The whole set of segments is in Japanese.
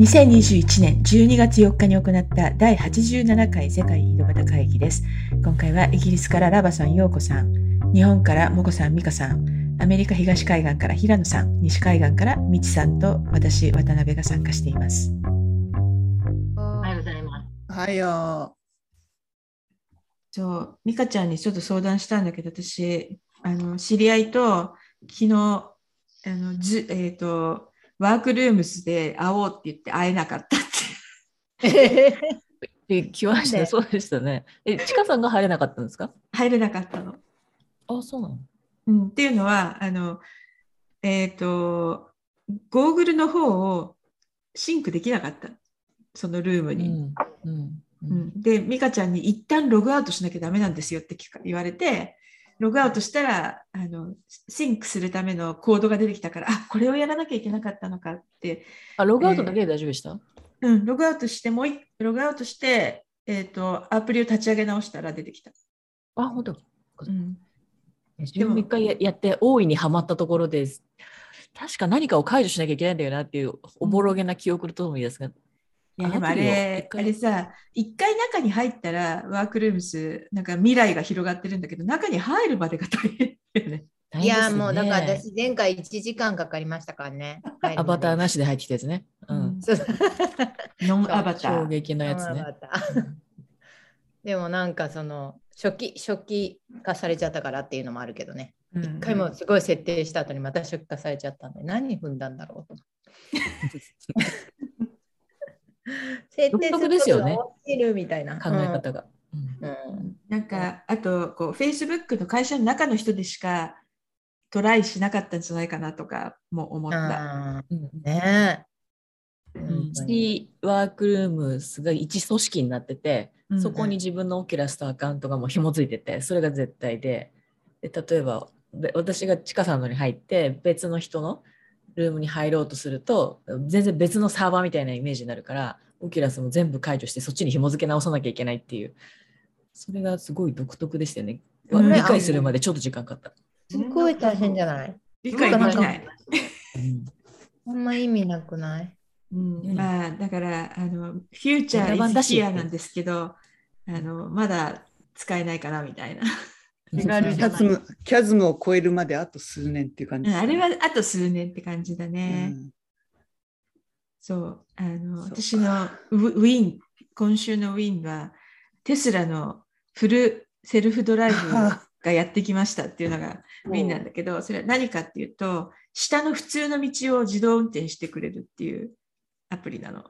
2021年12月4日に行った第87回世界井戸端会議です。今回はイギリスからラバさん、ヨーコさん、日本からモコさん、ミカさん、アメリカ東海岸から平野さん、西海岸からミチさんと私、渡辺が参加しています。おはようございます。おはよそう、ミカちゃんにちょっと相談したんだけど、私、あの知り合いと昨日、あのずえっ、と、ワークルームスで会おうって言って会えなかったって。え、来ました。そうでしたね。え、ちかさんが入れなかったんですか？入れなかったの。あ、そうなの？うん、っていうのは、あの、えっ、と、ゴーグルの方をシンクできなかった。そのルームに。うん。うん。ううんん、で、美香ちゃんに一旦ログアウトしなきゃダメなんですよって聞か言われて、ログアウトしたらあの、シンクするためのコードが出てきたから、あこれをやらなきゃいけなかったのかって、あ、ログアウトだけで大丈夫でした、うん、ログアウトして、もう一ログアウトして、えっ、と、アプリを立ち上げ直したら出てきた。あ、本当？うん、自分も一回ややって大いにはまったところです。確か何かを解除しなきゃいけないんだよなっていうおぼろげな記憶とともにですが、いやでもあれあれさ、一回中に入ったら、ワークルームス、なんか未来が広がってるんだけど、中に入るまでが大変だよね。大いや、もうだから私、前回1時間かかりましたからね。アバターななしで入ってきたやつね。うん。そうノンアバタ衝ー。撃のやつねでもなんかその初期初期化されちゃったからっていうのもあるけどね。うん一回もすごい設定した後にまた初期化されちゃったんで何踏んだんだろうと。設定独特ですよね。落ちるみたいな。考え方が。うん。なんか、あと、こう、Facebook の会社の中の人でしかトライしなかったんじゃないかなとかも思った。ねえ。うん。本当に。1 Workrooms が一組織になってて、うん。そこに自分の Oculus とアカウントがもう紐づいててそれが絶対で。で例えばで私がちかさんのに入って別の人のルームに入ろうとすると全然別のサーバーみたいなイメージになるから Oculus も全部解除してそっちに紐付け直さなきゃいけないっていう。それがすごい独特でしたよね、うん。理解するまでちょっと時間かかった、すごい大変じゃない？理解できない。あんま意味なくない？うん。うんまあ、だから、あの、フューチャーだしイズヒアなんですけど、あの、まだ使えないかなみたいな。手軽う。じゃないキャズム、キャズムを超えるまであと数年っていう感じね、うんあれはあと数年って感じだうね。んそう、あの、私のウウィン、今週のウィンは、テスラのフルセルフドライブ がやってきましたっていうのがウィンなんだけど、それは何かっていうと、下の普通の道を自動運転してくれるっていうアプリなの。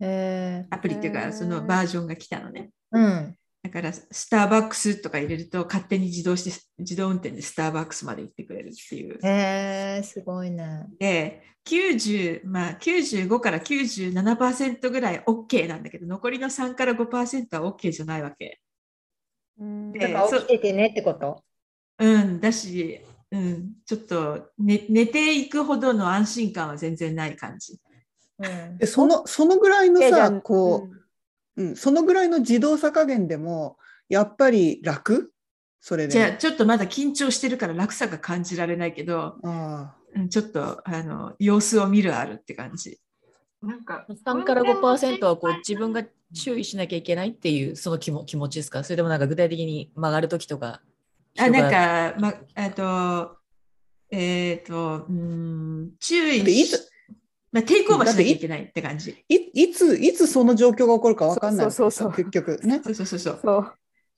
えアプリっていうか、そのバージョンが来たのね。うん。だから、スターバックスとか入れると、勝手に自動して、自動運転でスターバックスまで行ってくれるっていう。へえすごいね。で、90、まあ、95から97%ぐらい OK なんだけど、残りの3から5%は OK じゃないわけ。でだから起きててねってこと？うん、だし、うん、ちょっと、ね、寝ていくほどの安心感は全然ない感じ。うんでそのそのぐらいのさこう、うん、そのぐらいの自動さ加減でもやっぱり楽？それで。じゃあ、ちょっとまだ緊張してるから楽さが感じられないけど、あうんちょっと、あの、様子を見るあるって感じ。なんか3から5%はこう自分が注意しなきゃいけないっていうその気も気持ちですか？それでもなんか具体的に曲がるときとか。あ、なんか、ま、あと、えっ、と、うん、注意でいしつ、まあ、テイクオーバーしなきゃいけないって感じ。いいついつその状況が起こるか分かんないそうそうそう結局ね。そうそうそうそう。そう。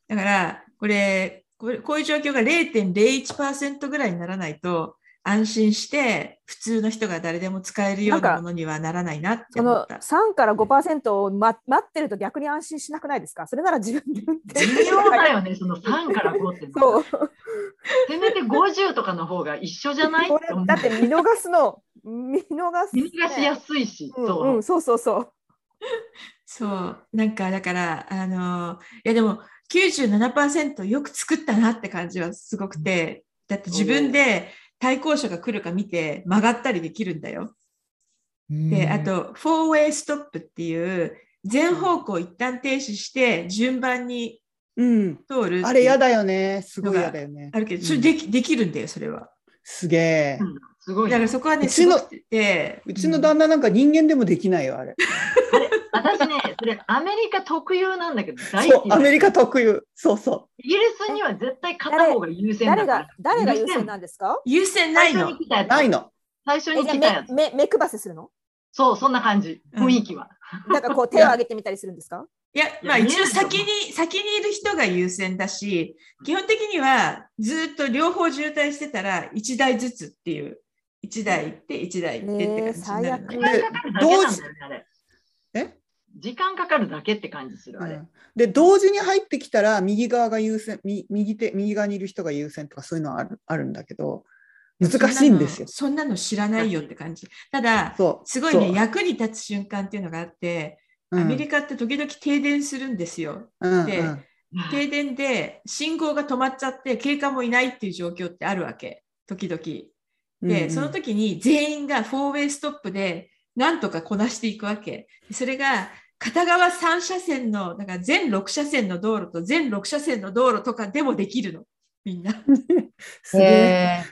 だから、これ、これこういう状況が0.01%ぐらいにならないと、安心して普通の人が誰でも使えるようなものにはならないなってその思った。3から5%を、ま、待ってると逆に安心しなくないですか？それなら自分で運転微妙だよね、その3から5って。そう。せめて50とかの方が一緒じゃない？これだって見逃すの、見逃す、見逃しやすいし、うんそううん、そうそうそう。そう。なんか、だから、あの、いやでも、97%よく作ったなって感じはすごくて、だって自分で対向車が来るか見て曲がったりできるんだよ。で、あと、フォーウェイストップっていう、全方向一旦停止して順番にうん。通るうあれ嫌だよね。すごい嫌だよね。あるけど、それでき,、できるんだよ、それは。すげえう。んすごいね。だからそこはね、うちの。うちの旦那なんか人間でもできないよ、あれ。あれ私ね、それアメリカ特有なんだけど、大そう好き、だアメリカ特有。そうそイギリスには絶対片方が優先だ誰からが。誰が優先なんですか？優先ない最初の。う。に来たやつ。ないの。最初に来たやつ。目目目配せするの？そう、そんな感じ。うん雰囲気は。なんかこう手を挙げてみたりするんですか？いや、まあ一応先に、先にいる人が優先だし、基本的にはずっと両方渋滞してたら1台ずつっていう、1台行って1台行ってって感じになるのね。で時間かかるだけなんだよね、あれ。え？時間かかるだけって感じする、あれ。うんで、同時に入ってきたら、右側が優先、み右手、右側にいる人が優先とかそういうのはあるあるんだけど、難しいんですよ。そんなのそんなの知らないよって感じ。ただ、そう。すごいね、役に立つ瞬間っていうのがあって、うんアメリカって時々停電するんですよ。でうんうん停電で信号が止まっちゃって警官もいないっていう状況ってあるわけ時々で、その時に全員がフォーウェイストップでなんとかこなしていくわけ。それが片側3車線のだから全6車線の道路と全6車線の道路とかでもできるの。みんな。すげえ。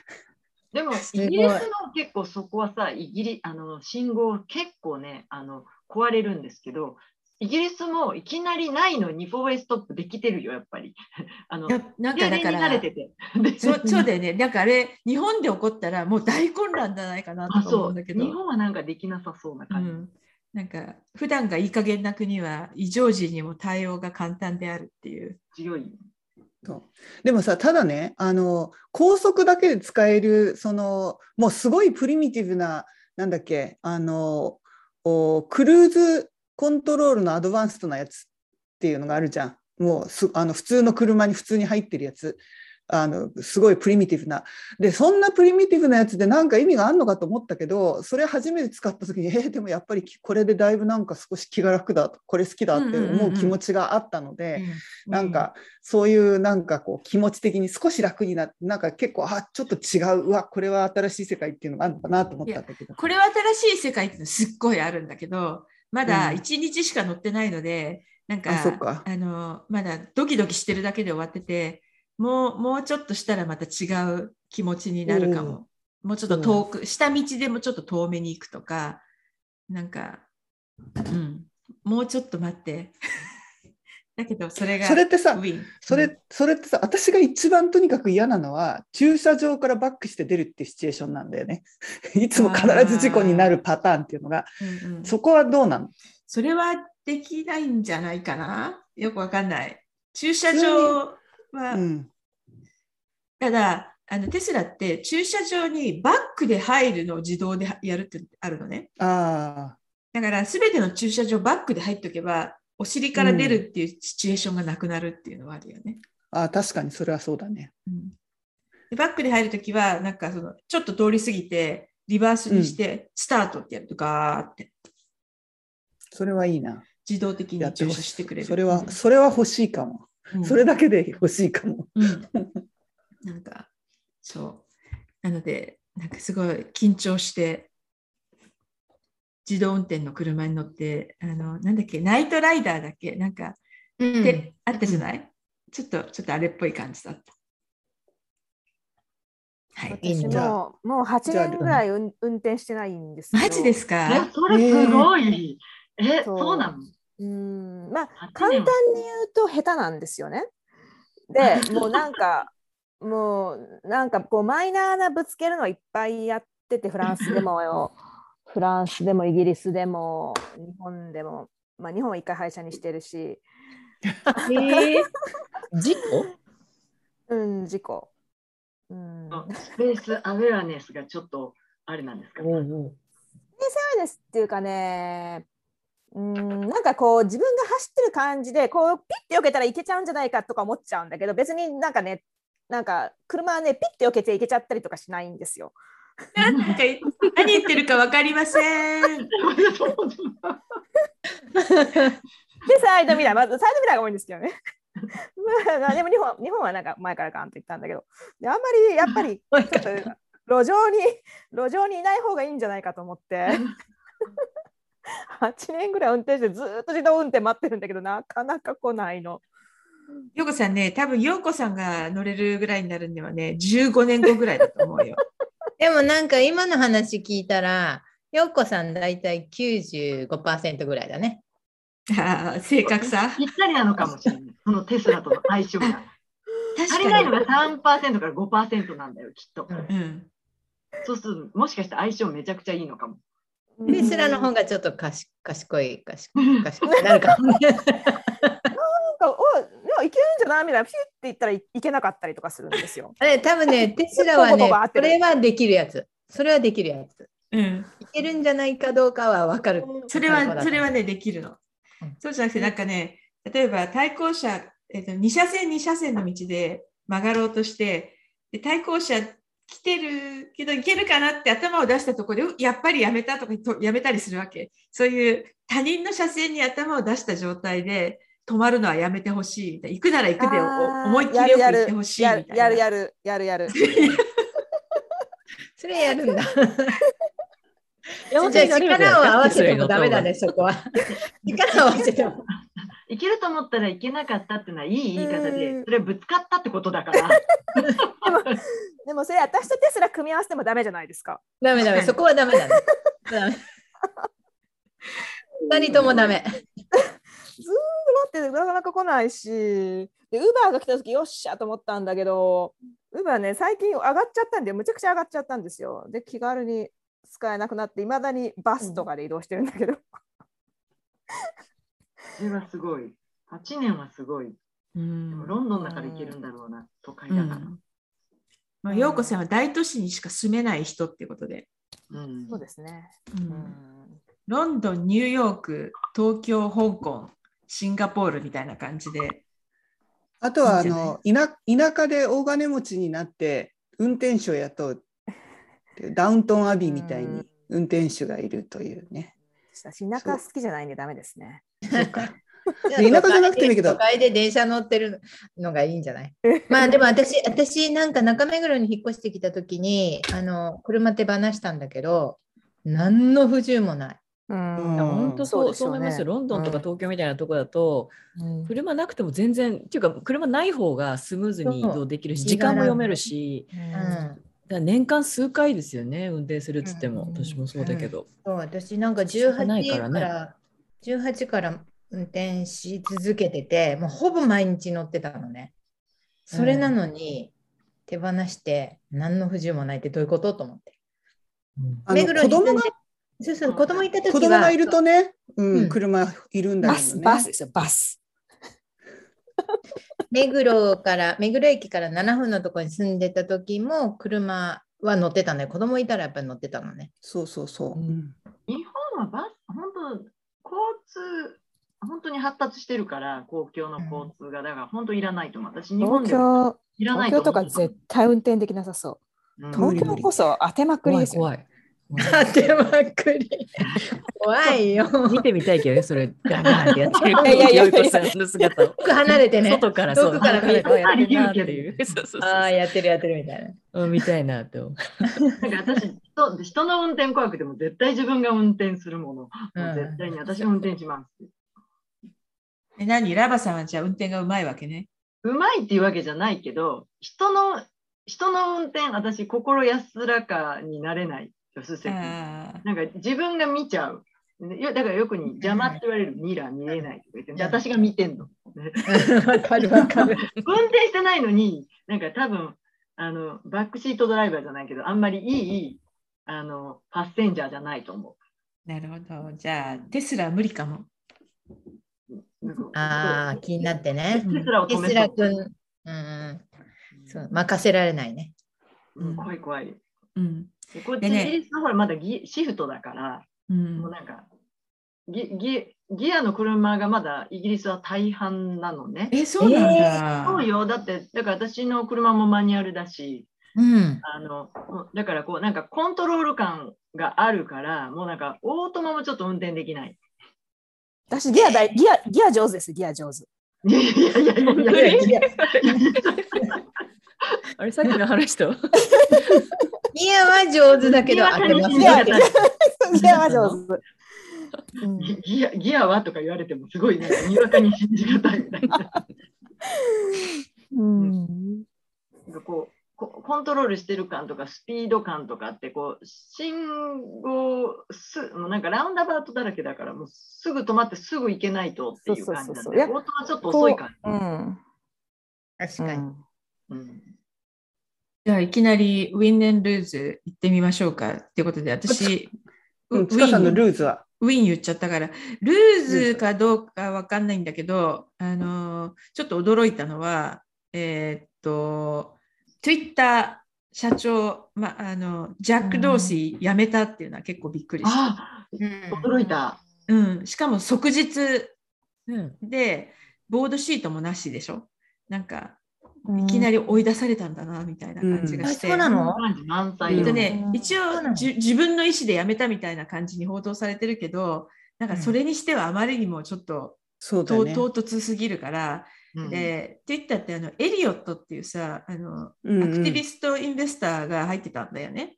でも、イギリスの結構そこはさ、イギリあの信号結構ねあの、壊れるんですけど、イギリスもいきなりないのにフォーウェイストップできてるよ、やっぱり。あのなんかだか停電に慣れらてて。でそう そうだよねなんかあれ日本で起こったらもう大混乱じゃないかなとか思ううんだけど日本はなんかできなさそうなう感じ。ん、なんか普段がいい加減な国は異常時にも対応が簡単であるっていう。強い。そうでもさただねあの高速だけで使えるそのもうすごいプリミティブななんだっけあのおクルーズコントロールのアドバンストなやつっていうのがあるじゃん。もうすあの普通の車に普通に入ってるやつ。あのすごいプリミティブな。でそんなプリミティブなやつでなんか意味があるのかと思ったけどそれ初めて使った時にえーでもやっぱりこれでだいぶなんか少し気が楽だこれ好きだって思う気持ちがあったので。なんかそういうなんかこう気持ち的に少し楽になってなんか結構あちょっと違う。うわこれは新しい世界っていうのがあるのかなと思ったんだけど。これは新しい世界ってすっごいあるんだけどまだうん1日しか乗ってないので、なんかあそっかあのまだドキドキしてるだけで終わっててもうもうちょっとしたらまた違う気持ちになるかも。もうちょっと遠く、下道でもちょっと遠めに行くとかなんか、うん、もうちょっと待って。だけどそれがそれってさそれそれってさ私が一番とにかく嫌なのは駐車場からバックして出るってシチュエーションなんだよね。いつも必ず事故になるパターンっていうのがうんうん。そこはどうなの？それはできないんじゃないかな？よくわかんない。駐車場は、うん。ただあのテスラって駐車場にバックで入るのを自動でやるってあるのね。あだからすべての駐車場バックで入っておけばお尻から出るっていうシチュエーションがなくなるっていうのはあるよね。ーあー確かにそれはそうだね。うん。でバックで入るときはなんかそのちょっと通り過ぎてリバースにしてスタートってやるとガーって。それはいいな。自動的に駐やってほし。てくれる。それはそれは欲しいかも。うん。それだけで欲しいかも。うん、なんかそう。なのでなんかすごい緊張して自動運転の車に乗ってあのなんだっけナイトライダーだっけなんか、うん。であったじゃない、ちょっとちょっとあれっぽい感じだった。はい、私もうもう8じゃあ。年ぐらい運運転してないんですけど。マジですえか、それすごい。え、そう。そうなの？うん。まあ8簡単に年言うと下手なんですよね。で もうなんかもうなんかこうマイナーなぶつけるのいっぱいやっててフランスでも。よフランスでもイギリスでも日本でもまあ日本は一回廃車にしてるし。えー、事故？うん事故。うん、スペースアウェアネスがちょっとあれなんですか、おうおう。ですっていうかねうんなんかこう自分が走ってる感じでこうピッて避けたらいけちゃうんじゃないかとか思っちゃうんだけど別になんかねなんか車はねピッて避けていけちゃったりとかしないんですよ。なんか何言ってるか分かりません。でサイドミラーまずサイドミラーが多いんですけどね。まあでも日本日本はなんか前からガンと言ったんだけどであんまりやっぱりちょっと路上に路上にいない方がいいんじゃないかと思って8年ぐらい運転してずーっと自動運転待ってるんだけどなかなか来ないの。ようこさんね、多分ようこさんが乗れるぐらいになるにはね、15年後ぐらいだと思うよ。でもなんか今の話聞いたら、よっこさん大体95%ぐらいだね。あー正確さ。ぴったりなのかもしれない。そのテスラとの相性が。確足りないのがか3%から5%なんだよ、きっと。に。うん。そうすると、もしかして相性めちゃくちゃいいのかも。テスラの方がちょっとかし賢い、賢い、賢くなるかもね。なんかおいけるんじゃない？みたいなピュって言ったらいいけなかったりとかするんですよ。あれ多分ね、テスラはねほぼほぼ合っ、てるそれはできるやつ。それはできるやつ。うん。いけるんじゃないかどうかは分かる。それは、それはね、できるのうん。そうじゃなくて、なんかね、例えば対向車、えっと、2車線2車線の道で曲がろうとして、で対向車来てるけど、いけるかなって頭を出したところで、うやっぱりやめたとかとやめたりするわけ。そういう他人の車線に頭を出した状態で止まるのはやめてほしいみたいな。行くなら行くで思いっきりよく行ってほしいみたいな。やるやるやるやるやる。それやるんだ。力を合わせてもダメだね、そこは。力を合わせても。いけると思ったらいけなかったっていうのはいい言い方うで、んそれはぶつかったってことだから。でもそれ私とテスラ組み合わせてもダメじゃないですか。ダメダメ、そこはダメだね。ダメ。二人ともダメ。ずーってなかなか来ないし、でウーバーが来た時よっしゃと思ったんだけど、ウーバーね最近上がっちゃったんでむちゃくちゃ上がっちゃったんですよ。で気軽に使えなくなっていまだにバスとかで移動してるんだけど。それはすごい。8年はすごい。うでもんロンドンだから行けるんだろうな、都会うだから。ん。まあ、陽子さんは大都市にしか住めない人ってことで。うんそうですね。ううんんロンドン、ニューヨーク、東京、香港、シンガポールみたいな感じで。あとはあいい？んの田田舎で大金持ちになって運転手を雇うっていう ダウントンアビーみたいに運転手がいるというね。私田舎好きじゃないんでダメですね。そうか 田舎田舎じゃなくてもいいけど都会で電車乗ってるのがいいんじゃない？まあでも私、私なんか中目黒に引っ越してきたときに、あの、車手放したんだけど、何の不自由もない。うん。本当そう、ねそう思いますよ。ロンドンとかうん東京みたいなとこだと、うん。車なくても全然、っていうか、車ない方がスムーズに移動できるし、時間も読めるし、うん。年間数回ですよね、運転するっつっても、うん私もそうだけど。そう、私なんか少ない18かからら、18から運転し続けてて、もうほぼ毎日乗ってたのね。それなのに、手放して何の不自由もないってどういうことと思って。あの目黒子供がに住んでそうそう、子供いた時は子供がいるとね、うんうん車いるんだバス、けどね。バスですよ、バス。目黒から、目黒駅から7分のところに住んでた時も、車は乗ってたね。子供いたらやっぱり乗ってたのね。そうそうそう。うん日本はバス、本当、交通、本当に発達してるから、公共の交通が、だから本当いらないと思う。私、日本東でいらない東京と。か絶対運転できなさそう。うん東京こそ当てまくりですよ。怖い怖い。当てまくり。怖いよ。見てみたいけどね、それ、ガンガンってやってるいやいやいやの姿を。遠く離れてね。外からそう、遠くから見るなかなかやってるなっていう。そうそうそう ああ、やってるやってるみたいな。うん見たいなって思う。なんか私人、人の運転怖くても絶対自分が運転するもの。もううん絶対に私も運転します。え何？ラバさんはじゃあ運転がうまいわけね。うまいっていうわけじゃないけど、人の、人の運転、私、心安らかになれない。助手席。あなんか自分が見ちゃう。ねいやだからよくに邪魔って言われるミラー見えないとか言って、じゃあ私が見てんの。かるわかる。運転してないのに、なんか多分、あの、バックシートドライバーじゃないけど、あんまりいい、あの、パッセンジャーじゃないと思ーなるほど。じゃあテスラは無理かも。ああ、気になってね。テスラをテ止めそう。スラ君、うんうん、そう任せられないね。うん怖い怖い。うん。でこっちイギリスのほらまだギシフトだから、うんもうなんかギギギアの車がまだイギリスは大半なのね。え、そうなんだ。そうよ。だって、だから私の車もマニュアルだし、うん。あの、もうだからこう、なんかコントロール感があるから、もうなんかオートマもちょっと運転できない。私ギア大ギアギア上手ですギア上手。いやいやいやいやいやいや あれ、さっきの話と？ギアは上手だけど、当てますギアよ。ギアは上手。うんギギアギアはとか言われてもすごいね、にわかに信じがたいみたいな。うんなんかこうココントロールしてる感とかスピード感とかってこう信号すもうなんかラウンダバウトだらけだからもうすぐ止まってすぐ行けないとっていう感じなんでそうそうそうそういやオートはちょっと遅い感じ。うん。確かに。うんうんじゃあいきなりウィン・エン・ルーズ行ってみましょうかっていうことで私、うん、ウちかさんのィンルーズは？ウィン言っちゃったから、ルーズかどうかわかんないんだけど、あの、ちょっと驚いたのは、えーっと、Twitter 社長、ま、あの、ジャック・ドーシー辞めたっていうのは結構びっくりした。あうん驚いた。うん、しかも即日うんで、ボードシートもなしでしょ？なんか、うんいきなり追い出されたんだな、みたいな感じがして。うん。あそうなの？満載よ。えっとねう、ん。一応自分の意思で辞めたみたいな感じに報道されてるけど、なんかそれにしてはあまりにもちょっとと、そうだね。唐突すぎるから、うん。で、って言ったってあのエリオットっていうさ、あのうんうん。アクティビストインベスターが入ってたんだよね。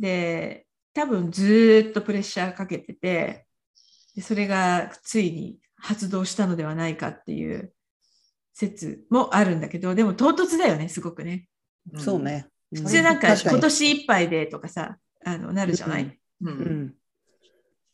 で、多分ずーっとプレッシャーかけてて、でそれがついに発動したのではないかっていう説もあるんだけど、でも唐突だよね、すごくね。そう。ね。普通なんか今年いっぱいでとかさ、あのなるじゃない、うんう。ん。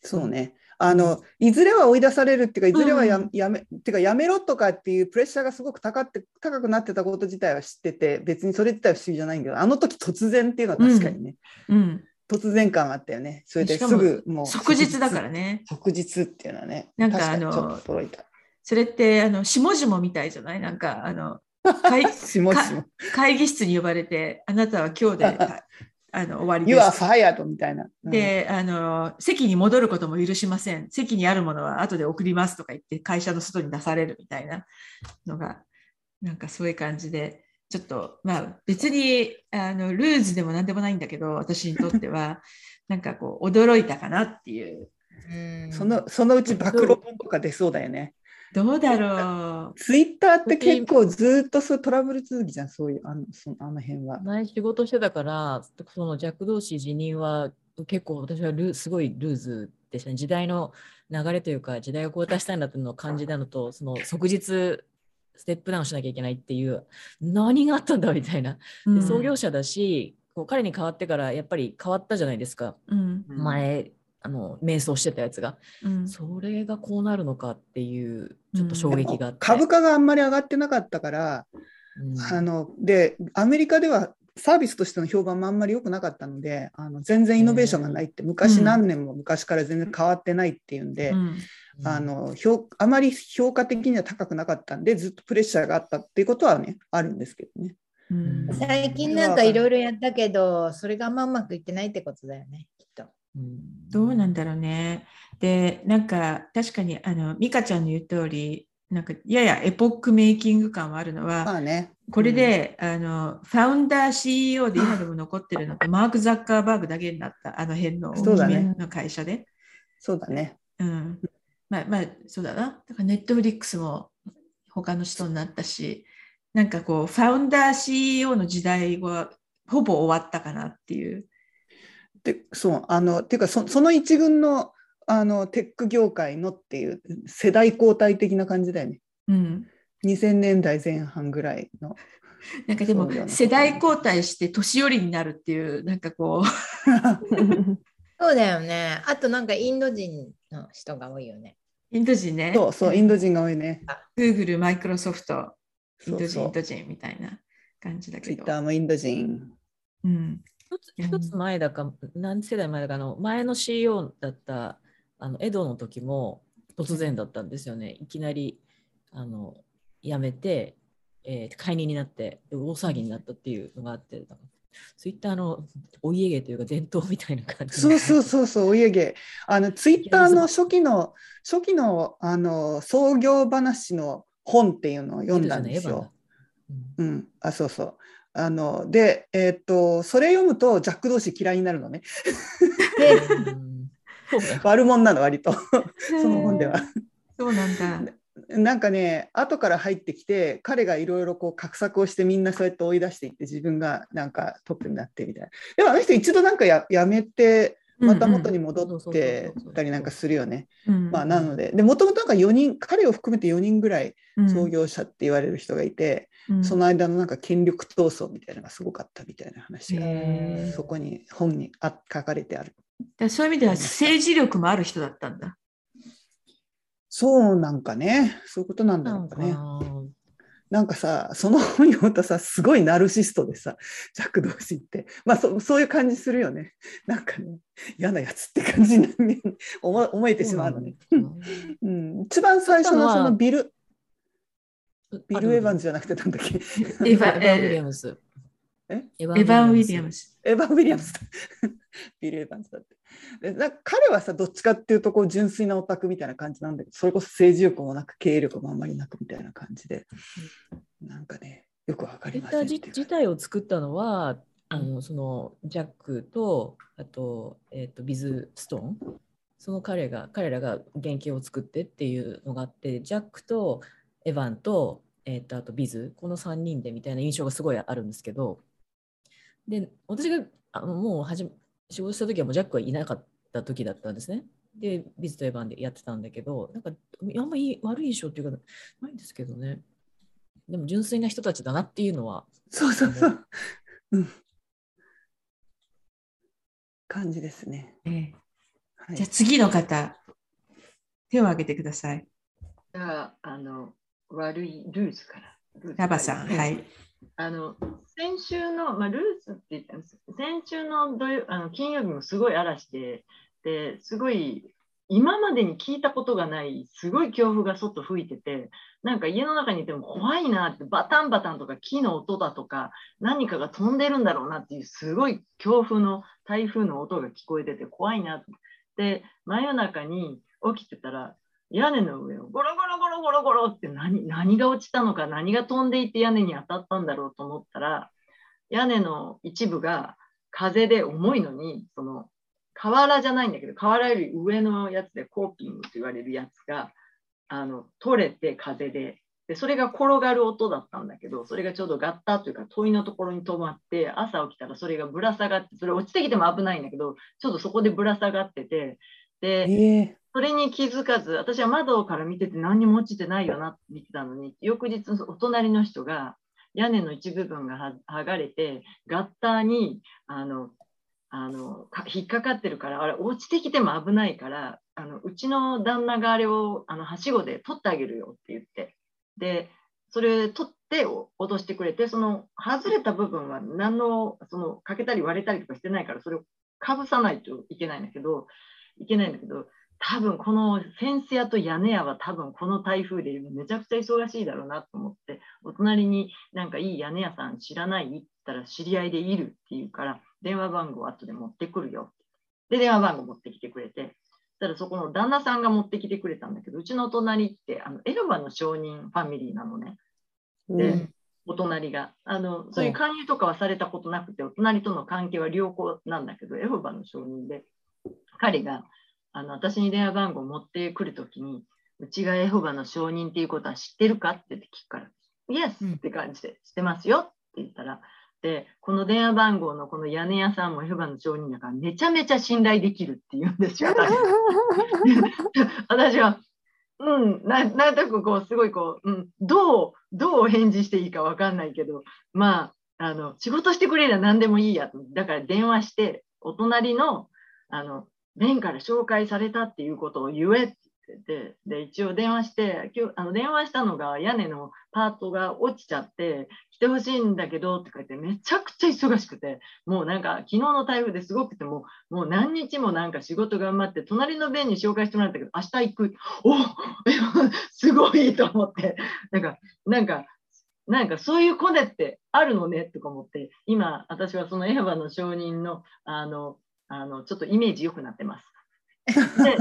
そうね。あの、いずれは追い出されるっていうか、いずれはや,、うんやめ、ってかやめろとかっていうプレッシャーがすごく高って高くなってたこと自体は知ってて、別にそれ自体は不思議じゃないんだけど、あの時突然っていうのは確かにね、うん、突然感あったよね。それですぐもう。即日だからね。即日っていうのはね。なんかあのちょっと驚いた。それってあの下々みたいじゃない？なんかあの会。会議室に呼ばれて、あなたは今日であ あの終わり You で are す。fired みたいな。うんであの、席に戻ることも許しません。席にあるものは後で送りますとか言って、会社の外に出されるみたいなのが、なんかそういう感じで、ちょっと、まあ別にあのルーズでもなんでもないんだけど、私にとっては、なんかこう、驚いたかなっていう。うんそのそのうち暴露本とか出そうだよね。どうだろツイッターって結構ずっとそういうトラブル続きじゃん、そういうあのそのあの辺は。前仕事してたから、そのジャック同士辞任は結構私はルすごいルーズでしたね。時代の流れというか、時代を交代したいんだっていうのを感じたのと、その即日ステップダウンしなきゃいけないっていう、何があったんだみたいな。う。うんで創業者だし、こう彼に代わってからやっぱり変わったじゃないですか。うんうん前、あの瞑想してたやつが。うんそれがこうなるのかっていう、ちょっと衝撃があって。株価があんまり上がってなかったから、うんあのでアメリカではサービスとしての評判もあんまり良くなかったのであの全然イノベーションがないって昔何年も昔から全然変わってないっていうんで、うんあの評あまり評価的には高くなかったんでずっとプレッシャーがあったっていうことはねあるんですけどね。うん最近なんかいろいろやったけど、それがあんまうまくいってないってことだよね。うんどうなんだろうね。で、なんか確かにあの美香ちゃんの言う通り、なんかややエポックメイキング感はあるのは、まあね。これで、あのファウンダー CEO で今でも残ってるのってマーク・ザッカーバーグだけになった、あの辺のの会社で。そうだね。うん。まあ、まあ、そうだな。だからネットフリックスも他の人になったし、なんかこう、ファウンダー CEO の時代はほぼ終わったかなっていう。でそうあのっていうかそその一軍のあのテック業界のっていう世代交代的な感じだよね。うん。2000年代前半ぐらいの。なんかでも世代交代して年寄りになるっていう、なんかこ そうだよね。あとなんかインド人の人が多いよね。う、インド人ね。そうそう、インド人が多いね。Google、マイクロソフト、インド人、インド人みたいな感じだけど。ツイッターもインド人。うん。一つ前だか、何世代前だかあの前の CEO だったあのエドの時も突然だったんですよね。いきなりあの辞めて、えー解任になってで大騒ぎになったっていうのがあって、ツイッターのお家芸というか伝統みたいな感じそうそうそうそう、お家芸。あの、ツイッターの初期の、初期の、あの、創業話の本っていうのを読んだんですよ。うんうん、あ、そうそう。あの、で、えーっと、それ読むと、ジャック同士嫌いになるのね。悪者なの、割と。その本では。そうなんだ。なんかね、後から入ってきて、彼がいろいろこう画策をして、みんなそうやって追い出していって、自分がなんかトップになってみたいな。でもあの人、一度なんかややめて、また元に戻ってたりなんかするよね。うんまあ、なので、でもともとなんか4人、彼を含めて4人ぐらいうん。創業者って言われる人がいて、うん。その間のなんか権力闘争みたいなのがすごかったみたいな話が、そこに本にあ書かれてある。だそういう意味では政治力もある人だったんだ。そうなんかね、そういうことなんだろうかね。ななんかさ、その本読むとさ、すごいナルシストでさ、ジャック・ドーシーって、まあそそういう感じするよね。なんかね、嫌なやつって感じに思思えてしまうのね。うん、一番最初のそのビル、ビル・エヴァンズじゃなくてなんだっけ、エヴァ ウィリアムス。え？エヴァン・ウィリアムス。ス。エヴァン・ウィリアムズだ。ビル・エヴァンズだって。でなんか彼はさ、どっちかっていうとこう純粋なオタクみたいな感じなんだけど、それこそ政治力もなく、経営力もあんまりなくみたいな感じで、なんかね、よくわかりません自自体を作ったのは、あのそのジャックと、あと,、えー、とビズ・ストーン、その彼が彼らが原型を作ってっていうのがあって、ジャックとエヴァンと,、えー、とあとビズ、この3人でみたいな印象がすごいあるんですけど、で私があのもうはじめ仕事した時はもうジャックはいなかった時だったんですね。で、ビズとエヴァンでやってたんだけど、なんかあんまり悪い印象っていうかないんですけどね。でも純粋な人たちだなっていうのはそうそうそう。うん。感じですね。ええはいじゃあ次の方、手を挙げてください。じゃあ、あの、悪いルーズから。ラバさん、はい。あの先週の、まあ、ルースって言ったんです先週の土曜あの金曜日もすごい嵐でですごい今までに聞いたことがないすごい強風が外吹いててなんか家の中にいても怖いなってバタンバタンとか木の音だとか何かが飛んでるんだろうなっていうすごい強風の台風の音が聞こえてて怖いなって。で真夜中に起きてたら屋根の上をゴロゴロゴロゴロゴロって何何が落ちたのか何が飛んでいって屋根に当たったんだろうと思ったら屋根の一部が風で重いのにその瓦じゃないんだけど瓦より上のやつでコーピングと言われるやつがあの取れて風で。でそれが転がる音だったんだけどそれがちょうどガッターというか問いのところに止まって朝起きたらそれがぶら下がってそれ落ちてきても危ないんだけどちょっとそこでぶら下がっててでええ。それに気づかず、私は窓から見てて何にも落ちてないよなって見てたのに、翌日お隣の人が屋根の一部分が剥がれて、ガッターにあのあの引っかかってるから、あれ落ちてきても危ないから、あのうちの旦那があれをあのはしごで取ってあげるよって言って、で、それ取って脅してくれて、その外れた部分は何のその欠けたり割れたりとかしてないから、それをかぶさないといけないんだけど、いけないんだけど、多分このフェンス屋と屋根屋は多分この台風でめちゃくちゃ忙しいだろうなと思ってお隣になんかいい屋根屋さん知らないって言ったら知り合いでいるって言うから電話番号後で持ってくるよ。で電話番号持ってきてくれてたらそこの旦那さんが持ってきてくれたんだけどうちの隣ってあのエルバの証人ファミリーなのね。で、うん。お隣が。あのそういう勧誘とかはされたことなくてお隣との関係は良好なんだけどエホバの証人で彼があの私に電話番号を持ってくるときに、うちがエホバの証人っていうことは知ってるかって聞くから、イエスって感じで、知ってますよって言ったら、で、この電話番号のこの屋根屋さんもエホバの証人だからめちゃめちゃ信頼できるって言うんですよ、私 私は。うん、ななんとなくこうすごいこう、うん、どうどう返事していいか分かんないけどまああの仕事してくれりゃ何でもいいやとだから電話してお隣のあのベンから紹介されたっていうことを言えって言ってて、で、一応電話して、今日、あの、電話したのが屋根のパートが落ちちゃって、来てほしいんだけど、って言って、めちゃくちゃ忙しくて、もうなんか、昨日の台風ですごくて、も、もう何日もなんか仕事頑張って、隣のベンに紹介してもらったけど、明日行く。お すごいと思って、なんか、なんか、なんかそういうコネってあるのねとか思って、今、私はそのエヴァの証人の、あの、あのちょっとイメージ良くなってます。で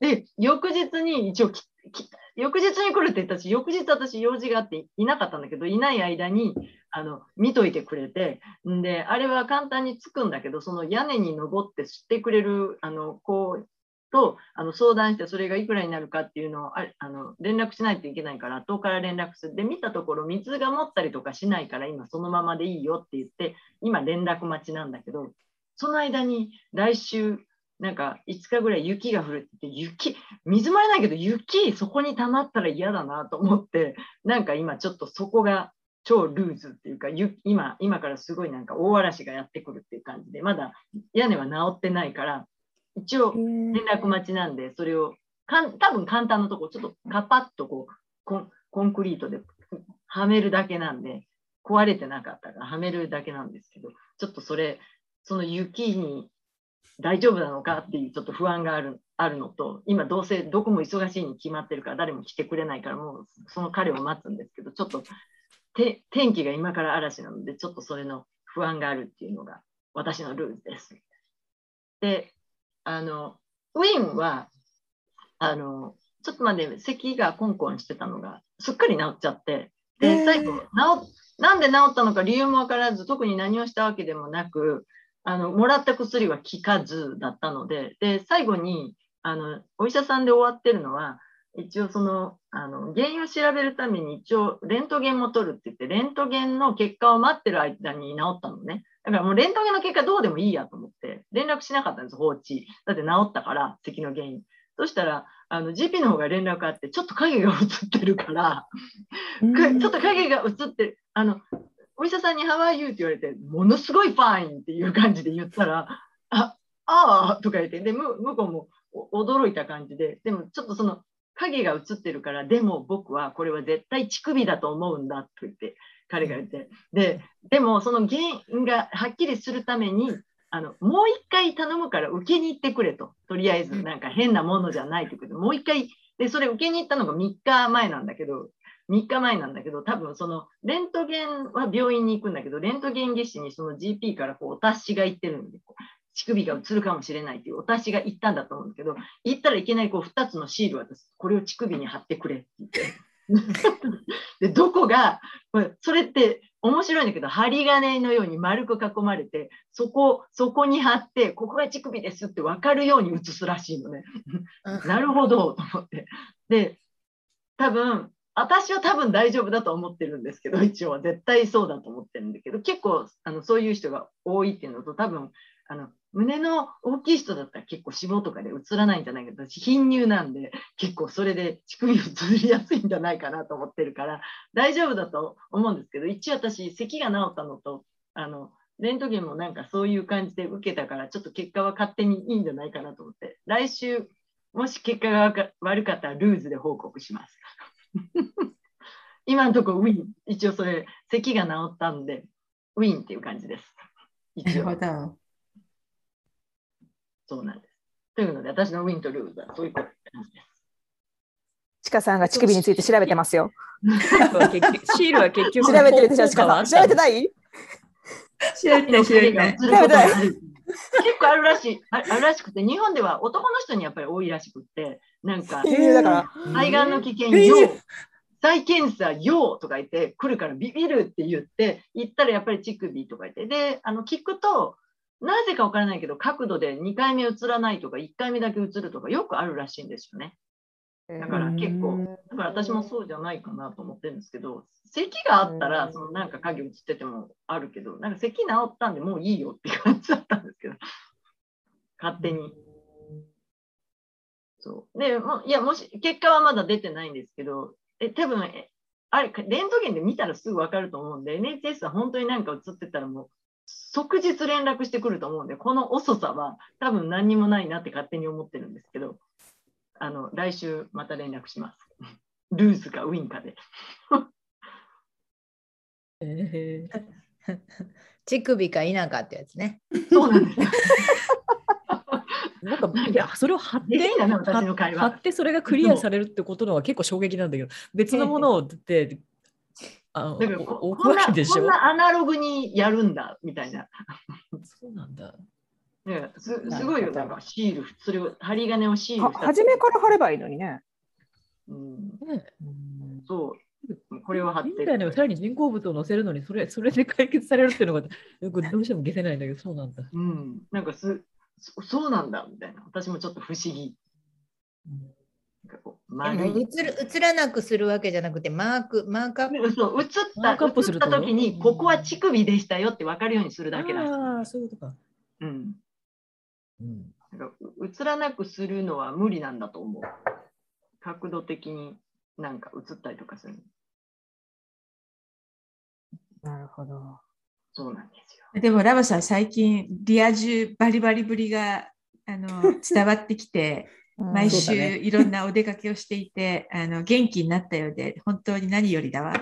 で翌日に一応翌日に来るって言ったし翌日私用事があっていなかったんだけどいない間にあの見といてくれてんであれは簡単につくんだけどその屋根に登って知ってくれるあのこうとあの相談してそれがいくらになるかっていうのをああの連絡しないといけないから後から連絡する。で見たところ水が持ったりとかしないから今そのままでいいよって言って今連絡待ちなんだけどその間に来週、なんか5日ぐらい雪が降るって、雪、水もれないけど雪、そこに溜まったら嫌だなと思って、なんか今ちょっとそこが超ルーズっていうか、今、今からすごいなんか大嵐がやってくるっていう感じで、まだ屋根は治ってないから、一応連絡待ちなんで、それをかん多分簡単なとこ、ちょっとカパッとこうコンコンクリートではめるだけなんで、壊れてなかったからはめるだけなんですけど、ちょっとそれ、その雪に大丈夫なのかっていうちょっと不安があるあるのと、今どうせどこも忙しいに決まってるから誰も来てくれないから、もうその彼を待つんですけど、ちょっとて天気が今から嵐なので、ちょっとそれの不安があるっていうのが私のルールです。で、あの、ウィンは、あの、ちょっとまで咳がコンコンしてたのがすっかり治っちゃって、で、最後、治なんで治ったのか理由もわからず、特に何をしたわけでもなく、あの、もらった薬は効かずだったので、で、最後に、あの、お医者さんで終わってるのは、一応その、あの、原因を調べるために一応レントゲンも取るって言って、レントゲンの結果を待ってる間に治ったのね。だからもうレントゲンの結果どうでもいいやと思って、連絡しなかったんです、放置。だって治ったから、咳の原因。そしたら、あの、GP の方が連絡あって、ちょっと影が映ってるから、かちょっと影が映ってる。あの、お医者さんに How are you? って言われて、ものすごいファインっていう感じで言ったら、あ、ああとか言って、で、む向こうもお驚いた感じで、でもちょっとその影が映ってるから、でも僕はこれは絶対乳首だと思うんだと言って、彼が言って、で、でもその原因がはっきりするために、あの、もう一回頼むから受けに行ってくれと。とりあえず、なんか変なものじゃないってことで、もう一回、で、それ受けに行ったのが3日前なんだけど、3日前なんだけど、多分そのレントゲンは病院に行くんだけど、レントゲン技師にその GP からこうお達しが行ってるんで、乳首が映るかもしれないっていうお達しが行ったんだと思うんだけど、行ったらいきなりこう2つのシールを渡す。これを乳首に貼ってくれって言って。で、どこが、それって面白いんだけど、針金のように丸く囲まれて、そこ、そこに貼って、ここが乳首ですって分かるように写すらしいのね。なるほど、と思って。で、多分、私は多分大丈夫だと思ってるんですけど、一応は絶対そうだと思ってるんだけど、結構あのそういう人が多いっていうのと、多分あの胸の大きい人だったら結構脂肪とかで映らないんじゃないかと、私貧乳なんで、結構それで乳首映りやすいんじゃないかなと思ってるから、大丈夫だと思うんですけど、一応私、咳が治ったのと、あのレントゲンもなんかそういう感じで受けたから、ちょっと結果は勝手にいいんじゃないかなと思って、来週、もし結果が悪かったらルーズで報告します。今のところウィン、一応それ、咳が治ったんで、ウィンっていう感じです。なるほど。そうなんです。というので、私のウィンとルーズはそういう感じです。ちかさんが乳首について調べてますよ。シールは結局調べてるでしょ、ちかさん。調べてない？知らない、知らない。映ることがある結構あるらしい、ああるらしくて、日本では男の人にやっぱり多いらしくって、なんか、えーだから、肺がんの危険、えーよう、再検査、ようとか言って、来るからビビるって言って、言ったらやっぱり乳首とか言って、で、あの聞くと、なぜかわからないけど、角度で2回目映らないとか、1回目だけ映るとか、よくあるらしいんですよね。だから結構、だから私もそうじゃないかなと思ってるんですけど、咳があったら、うんそのなんか影映っててもあるけど、なんか咳治ったんでもういいよって感じだったんですけど、勝手に。そう。で、もいや、もし、結果はまだ出てないんですけど、え、多分えあれ、レントゲンで見たらすぐわかると思うんで、NHS は本当になんか映ってたらもう、即日連絡してくると思うんで、この遅さは多分何にもないなって勝手に思ってるんですけど、あの、来週また連絡します。ルーズかウィンかで。え ー乳首か否かってやつね。そうなんですよ。なんかいやそれを貼って貼話。ってそれがクリアされるってことのは結構衝撃なんだけど別のものをってあのだからこんなわけでしょ？こんなアナログにやるんだみたいな。そうなんだ。ね、すすごいよ、なんかシール、それを針金をシール初めから貼ればいいのにね。うん、ねそう、これを貼っていいんだよね。さらに人工物を載せるのにそれ それで解決されるっていうのがよくどうしても消せないんだけどそうなんだ、うん、なんかすそそうなんだみたいな。私もちょっと不思議。うで丸いも映る映らなくするわけじゃなくてマークマークアップそう映った映った時にここは乳首でしたよって分かるようにするだけだ。ああそういうことかうん。うんなんかう映らなくするのは無理なんだと思う。角度的になんか映ったりとかする。なるほど。そうなんですよ。でもラバさん最近リア充バリバリぶりがあの 伝わってきて毎週いろんなお出かけをしていて、あの元気になったようで本当に何よりだわ。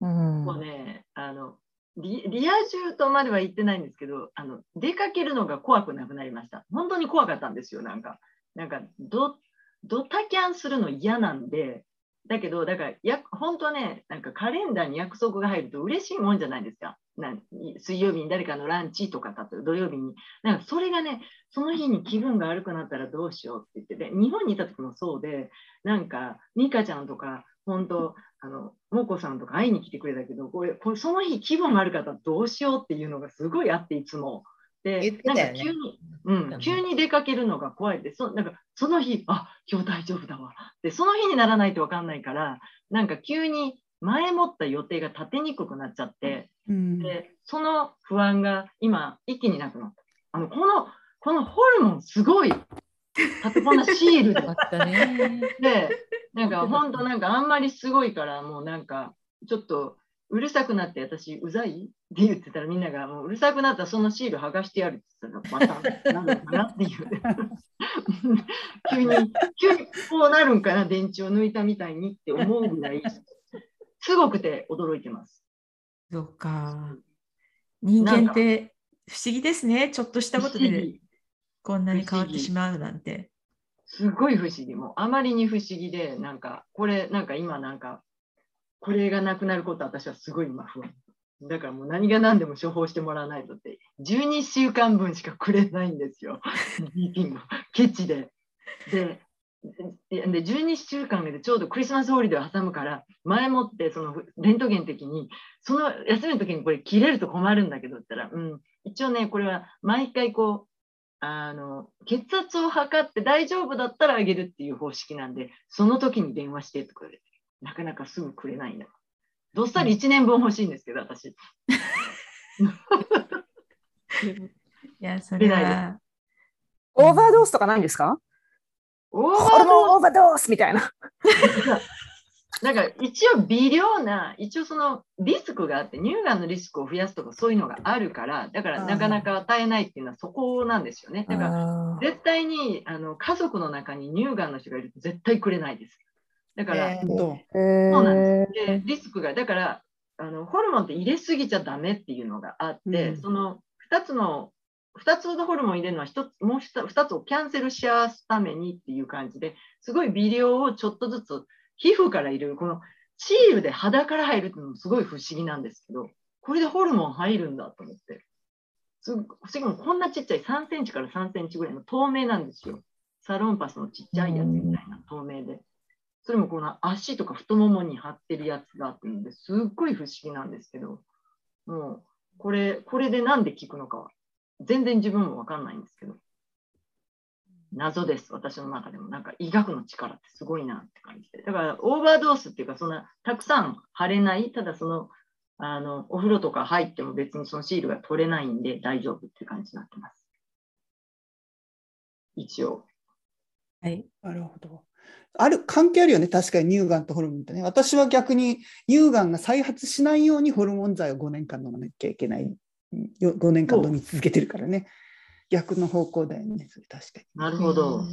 うんもうね、あのリリア充とまでは言ってないんですけど、あの出かけるのが怖くなくなりました。本当に怖かったんですよ、なんか。なんかド、ドタキャンするの嫌なんで、だけど、だからや、本当はね、なんかカレンダーに約束が入ると嬉しいもんじゃないですか。なん水曜日に誰かのランチとか土曜日に。なんかそれがね、その日に気分が悪くなったらどうしようって言ってて、日本にいた時もそうで、なんか、ミカちゃんとか、本当、あの、もこさんとか会いに来てくれたけど、これ、これその日気分悪かったらどうしようっていうのがすごいあって、いつも。で、なんか急に、うん、急に出かけるのが怖いで、そなんかその日、あ今日大丈夫だわ。で、その日にならないと分かんないから、なんか急に前もった予定が立てにくくなっちゃって、うんで、その不安が今、一気になくなった。あの、この、このホルモンすごい。立てこんなシールでよかったね。で、なんか本当なんかあんまりすごいから、もうなんかちょっとうるさくなって私うざいって言ってたらみんながもううるさくなったらそのシール剥がしてやるって言ったらまたなんのかなっていう。急に、急にこうなるんかな、電池を抜いたみたいにって思うぐらい、すごくて驚いてます。そうか。人間って不思議ですね。ちょっとしたことでこんなに変わってしまうなんて。すごい不思議。もうあまりに不思議で、なんか、これ、なんか今なんか、これがなくなること私はすごい今不安。だからもう何が何でも処方してもらわないとって、12週間分しかくれないんですよ。ケチで。で、でで12週間でちょうどクリスマスホリデーを挟むから、前もってそのレントゲン的に、その休みの時にこれ切れると困るんだけどって言ったら、うん、一応ね、これは毎回こう、あの血圧を測って大丈夫だったらあげるっていう方式なんで、その時に電話してとかで、なかなかすぐくれないんだ。どっさり1年分欲しいんですけど、私。いや、それは。オーバードースとかないんですか？オーバードースみたいな。なんか一応微量な、一応そのリスクがあって、乳がんのリスクを増やすとかそういうのがあるから、だからなかなか与えないっていうのはそこなんですよね。だから絶対にあの家族の中に乳がんの人がいると絶対くれないです。だから、そうなんーでリスクが、だからあのホルモンって入れすぎちゃダメっていうのがあって、うん。その2つの、2つのホルモン入れるのは1つ、もう 2, つをキャンセルし合わすためにっていう感じですごい微量をちょっとずつ皮膚から入れる、このシールで肌から入るっていうのもすごい不思議なんですけど、これでホルモン入るんだと思って。すごこんなちっちゃい3センチから3センチぐらいの透明なんですよ。サロンパスのちっちゃいやつみたいな透明で。それもこの足とか太ももに貼ってるやつがあってのですっごい不思議なんですけど、もうこれ、これでなんで効くのかは全然自分もわかんないんですけど、謎です、私の中でも。なんか医学の力ってすごいなって感じで。だからオーバードースっていうか、そんなたくさん貼れない、ただその、あの、お風呂とか入っても別にそのシールが取れないんで大丈夫っていう感じになってます。一応。はい。なるほど。ある関係あるよね、確かに乳がんとホルモンってね。私は逆に乳がんが再発しないようにホルモン剤を5年間飲まなきゃいけない。よ5年間飲み続けてるからね。逆の方向だよね、それ確かに。なるほど。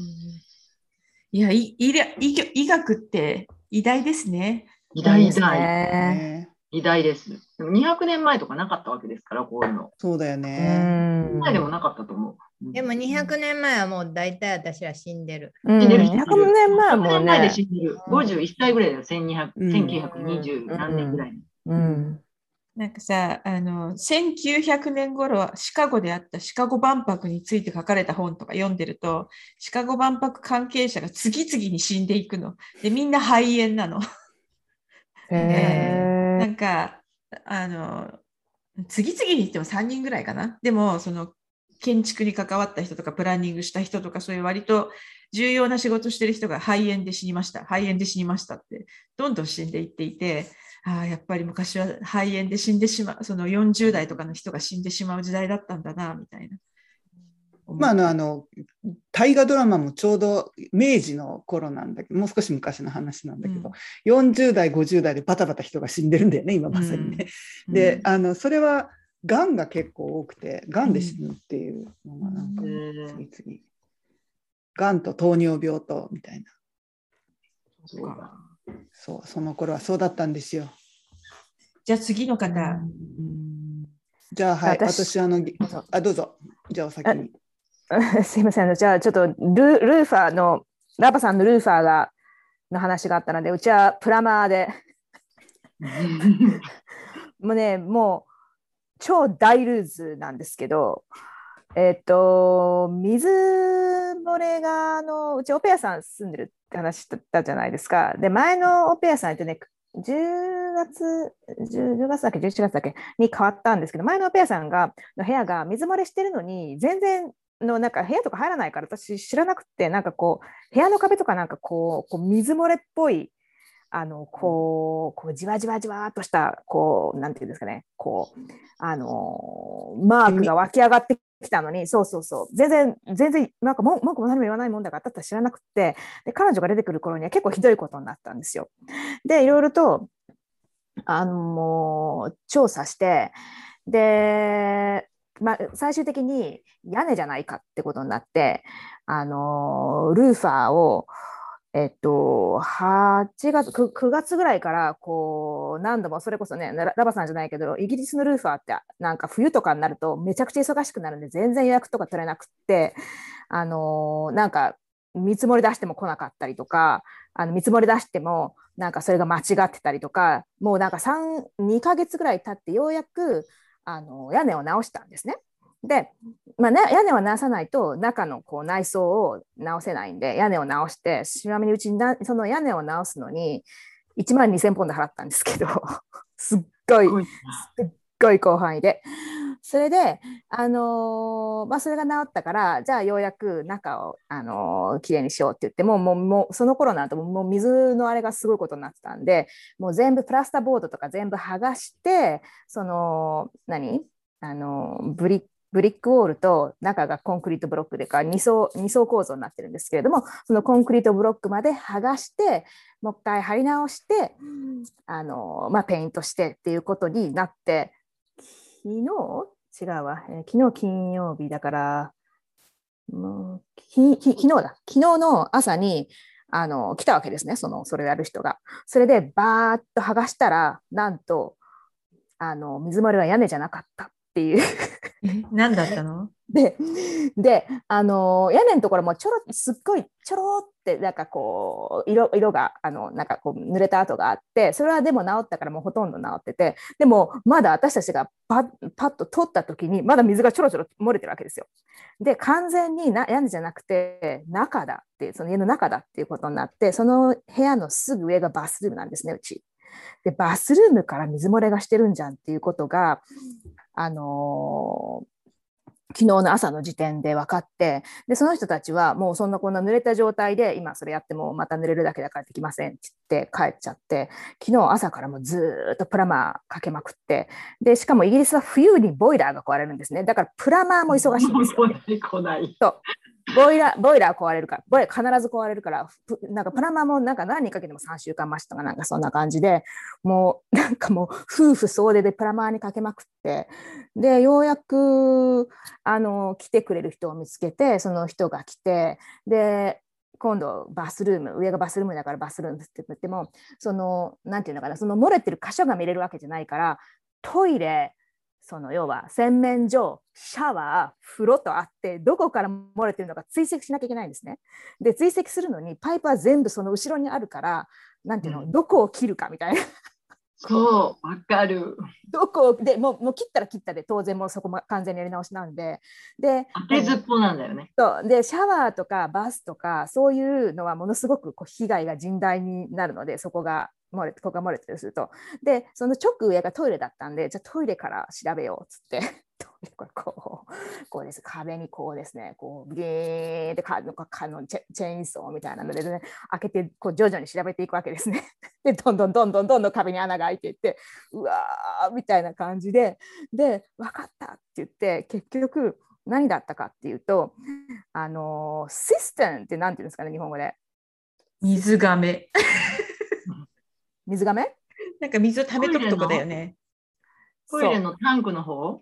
いや、い医療医学医学って偉大ですね。偉大偉です大。ね。ね偉大です。でも200年前とかなかったわけですから、こういうの。そうだようね。ん前でもなかったと思う。うんでも200年前はもう大体私は死んでる。うん死んでる100年前はも100う年前でね。死んでる。51歳ぐらいだよ、1200うん1920何年ぐらいに。うん。なんかさ、あの、1900年頃、シカゴであったシカゴ万博について書かれた本とか読んでると、シカゴ万博関係者が次々に死んでいくの。で、みんな肺炎なの。へー なんか、あの、次々に言っても3人ぐらいかな。でも、その、建築に関わった人とか、プランニングした人とか、そういう割と重要な仕事してる人が肺炎で死にました。肺炎で死にましたって、どんどん死んでいっていて、ああ、やっぱり昔は肺炎で死んでしまう、その40代とかの人が死んでしまう時代だったんだな、みたいな。まあ、あのあの大河ドラマもちょうど明治の頃なんだけどもう少し昔の話なんだけど、40代50代でバタバタ人が死んでるんだよね今まさにね。うん。であのそれはがんが結構多くてがんで死ぬっていうのがなんかうん。次々。がんと糖尿病とみたいな。そうだそうその頃はそうだったんですよ。じゃあ次の方。じゃあはい私私あのあどうぞじゃあお先に。すいませんじゃあちょっとルルーファーの、ラバさんのルーファーがの話があったので、うちはプラマーで、もうね、もう超大ルーズなんですけど、えっと、水漏れがあのうちオペアさん住んでるって話だったじゃないですか。で、前のオペアさんってね、10月、10, 月だっけ、11月だっけに変わったんですけど、前のオペアさんがの部屋が水漏れしてるのに、全然のなんか部屋とか入らないから私知らなくて、なんかこう、部屋の壁とかなんかこう、こう水漏れっぽい、あのこうこうじわじわじわっとしたこうなんていうんですかねこうあのマークが湧き上がってきたのにそうそうそう全然全然なんか文句も何も言わないもんだからだったら知らなくてで彼女が出てくる頃には結構ひどいことになったんですよ。でいろいろとあの調査してで、まあ、最終的に屋根じゃないかってことになってあのルーファーをえっと、8月 9, 9月ぐらいからこう何度もそれこそねラバさんじゃないけどイギリスのルーファーってなんか冬とかになるとめちゃくちゃ忙しくなるんで全然予約とか取れなくってあのなんか見積もり出しても来なかったりとかあの見積もり出してもなんかそれが間違ってたりとかもうなんか3、2ヶ月ぐらい経ってようやくあの屋根を直したんですね。で、まあね、屋根を直さないと中のこう内装を直せないんで屋根を直してちなみにうちその屋根を直すのに1万2000ポンド払ったんですけど すっごいすごいすっごい広範囲で。それで、あのーまあ、それが治ったからじゃあようやく中を、あのー、きれいにしようって言ってもうもうもうその頃なんともう水のあれがすごいことになってたんでもう全部プラスターボードとか全部剥がしてその何？あのー bri- brick wall と中がコンクリートブロックでか2層 ,2 層構造になってるんですけれどもそのコンクリートブロックまで剥がしてもう一回貼り直してあの、まあ、ペイントしてっていうことになって昨日？違うわ、えー昨日金曜日だからもうきき昨日だ。昨日の朝にあの来たわけですねそのそれをやる人が。それでバーッと剥がしたらなんとあの水漏れは屋根じゃなかった。っていう。え何だったの？で、で、あの屋根のところもちょろすっごいちょろってなんかこう色色があのなんかこう濡れた跡があってそれはでも治ったからもうほとんど治っててでもまだ私たちがパッパッと取った時にまだ水がちょろちょろ漏れてるわけですよ。で完全にな屋根じゃなくて中だってその家の中だっていうことになってその部屋のすぐ上がバスルームなんですねうち。でバスルームから水漏れがしてるんじゃんっていうことがあのー昨日の朝の時点で分かってでその人たちはもうそんなこんな濡れた状態で今それやってもまた濡れるだけだからできませんって言って帰っちゃって昨日朝からもうずーっとプラマーかけまくってでしかもイギリスは冬にボイラーが壊れるんですねだからプラマーも忙しいんですよ。来ない来ない。ボイラー、ボイラー壊れるから、ボイラー必ず壊れるから、なんかプラマーもなんか何人かけても3週間待ちとかなんかそんな感じで、もうなんかもう夫婦総出でプラマーにかけまくって、で、ようやく、あの、来てくれる人を見つけて、その人が来て、で、今度バスルーム上がバスルームだからバスルームって言ってもそのなんていうのかなその漏れてる箇所が見れるわけじゃないからトイレその要は洗面所シャワー風呂とあってどこから漏れてるのか追跡しなきゃいけないんですね。で追跡するのにパイプは全部その後ろにあるからなんていうの、うんどこを切るかみたいなそう、わかる。どこをでもうもう切ったら切ったで当然もうそこも完全にやり直しなんでで当てずっぽなんだよね。そうでシャワーとかバスとかそういうのはものすごくこう被害が甚大になるのでそこが漏れここが漏れてるするとでその直上がトイレだったんでじゃあトイレから調べようっつって トイレこれこうこうです壁にこうですねこうビーってかのかのチェチェーンソーみたいなので、ね、開けてこう徐々に調べていくわけですね。でどんどんどんどんどんどん壁に穴が開いていってうわーみたいな感じでで分かったって言って結局何だったかっていうと、あのシステムって何て言うんですかね、日本語で。水がめ。水がめなんか水を溜めとくとこだよね。トイレのタンクの方？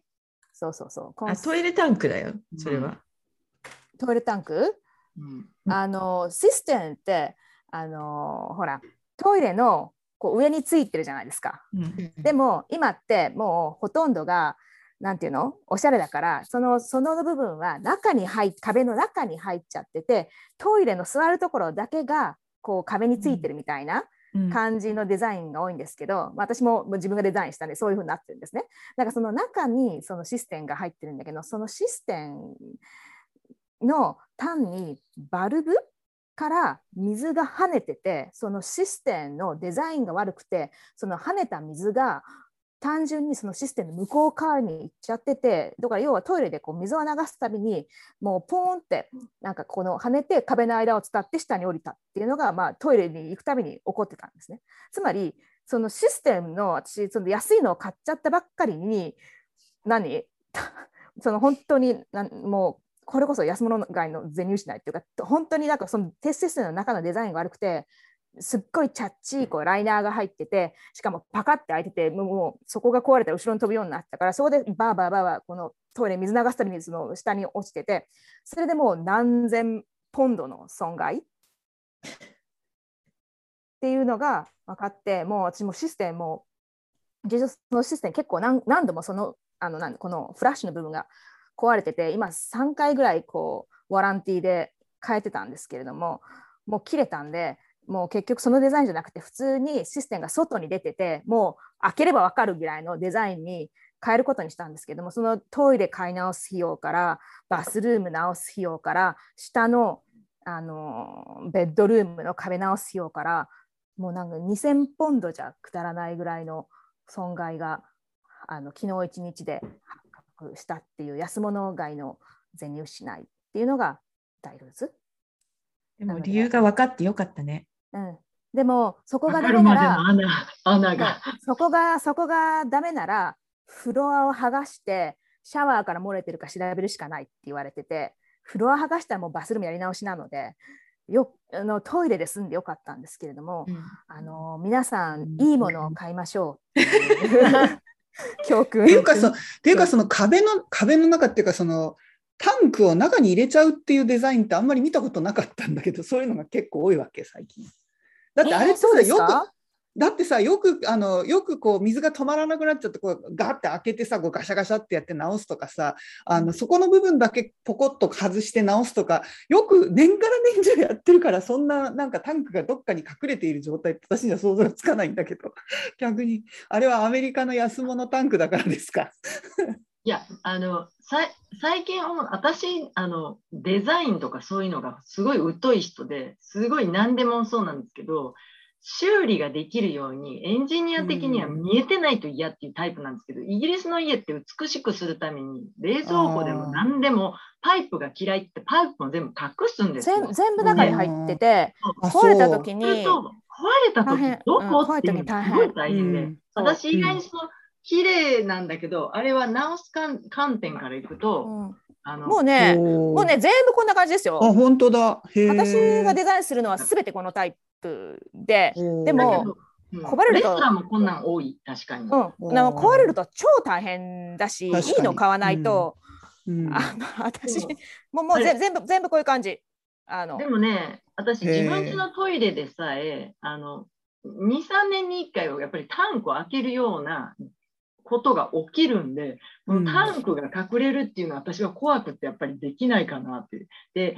そうそうそう。あ、トイレタンクだよ、それは。トイレタンク？うん。あのシステムってあのほらトイレのこう上についてるじゃないですか。うん。でも今ってもうほとんどがなんていうの？おしゃれだからそのその部分は中に入っ壁の中に入っちゃっててトイレの座るところだけがこう壁についてるみたいな。うん感じのデザインが多いんですけど、うん私も自分がデザインしたんでそういう風になってるんですね。なんかその中にそのシステムが入ってるんだけどそのシステムの単にバルブから水が跳ねててそのシステムのデザインが悪くてその跳ねた水が単純にそのシステムの向こう側に行っちゃっててだから要はトイレでこう水を流すたびにもうポーンってなんかこの跳ねて壁の間を伝って下に降りたっていうのが、まあ、トイレに行くたびに起こってたんですね。つまりそのシステムの私その安いのを買っちゃったばっかりに何？その本当になもうこれこそ安物買いの全入しないっていうか本当になんかそのテストシステムの中のデザインが悪くてすっごいチャッチーこうライナーが入っててしかもパカッて開いててもうそこが壊れたら後ろに飛ぶようになったからそこでバーバーバーバーこのトイレ水流すたびにその下に落ちててそれでもう何千ポンドの損害？っていうのが分かってもう私もシステムも実はそのシステム結構何何度もそのあのなんこのフラッシュの部分が壊れてて今3回ぐらいこうワランティーで変えてたんですけれどももう切れたんでもう結局そのデザインじゃなくて普通にシステムが外に出ててもう開ければ分かるぐらいのデザインに変えることにしたんですけどもそのトイレ買い直す費用からバスルーム直す費用から下のあのベッドルームの壁直す費用からもうなんか2000ポンドじゃくだらないぐらいの損害があの昨日一日で発覚したっていう安物買いの全入しないっていうのが大ルーズ。でも理由が分かってよかったね。うん、でもそこわがダメなら穴穴が。そこがそこがダメならフロアを剥がしてシャワーから漏れてるか調べるしかないって言われててフロア剥がしたらもうバスルームやり直しなのでよあのトイレで済んでよかったんですけれども、あの皆さんいいものを買いましょう 教訓。っていうかそっていうかその壁の壁の中っていうかそのタンクを中に入れちゃうっていうデザインってあんまり見たことなかったんだけどそういうのが結構多いわけ最近。だってあれそうさよくだってさよくあのよくこう水が止まらなくなっちゃってこうガーって開けてさこうガシャガシャってやって直すとかさあのそこの部分だけポコッと外して直すとかよく年から年中やってるからそんななんかタンクがどっかに隠れている状態って私には想像がつかないんだけど。逆にあれはアメリカの安物タンクだからですか？いや、あの、さい最近私、あの、デザインとかそういうのがすごい疎い人ですごい何でもそうなんですけど、修理ができるようにエンジニア的には見えてないと嫌っていうタイプなんですけど、イギリスの家って美しくするために冷蔵庫でも何でもパイプが嫌いってパイプも全部隠すんですよ。全全部中に入ってて、あ壊れた時に。と壊れた時どこうん。っていうのがすごい大変で、うん。私意外にその綺麗なんだけど、あれは直す観観点からいくと、うん。あのもうね、ももうね、全部こんな感じですよ。あ本当だ。私がデザインするのはすべてこのタイプで、でも壊れるとレストランもこんなん多い、確かに。うん、か壊れると超大変だし、いいの買わないと、うん。あの私もうもう全部全部こういう感じ。あの。でもね、私、自分家のトイレでさえ、あの、2、3年に1回はやっぱりタンクを開けるようなことが起きるんで、このタンクが隠れるっていうのは私は怖くてやっぱりできないかなって。で、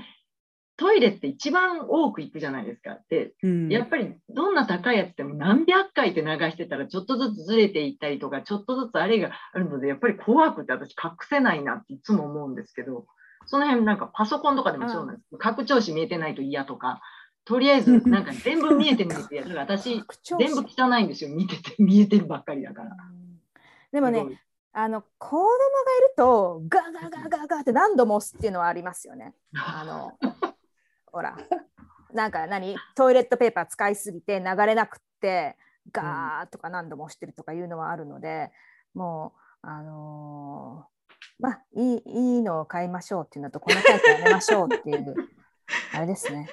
トイレって一番多く行くじゃないですか。で、うん。やっぱりどんな高いやつでも何百回って流してたらちょっとずつずれていったりとかちょっとずつあれがあるのでやっぱり怖くて私隠せないなっていつも思うんですけどその辺なんかパソコンとかでもそうなんです。拡張子見えてないと嫌とかとりあえずなんか全部見えてないと嫌だから私全部汚いんですよ。見てて見えてるばっかりだから。でもねあの子供がいるとガーガーガーガーガーって何度も押すっていうのはありますよね。あの ほらなんか何？トイレットペーパー使いすぎて流れなくってガーとか何度も押してるとかいうのはあるので、もうあのーまあいいいいのを買いましょうっていうのとこのタイプやめましょうっていう あれですね。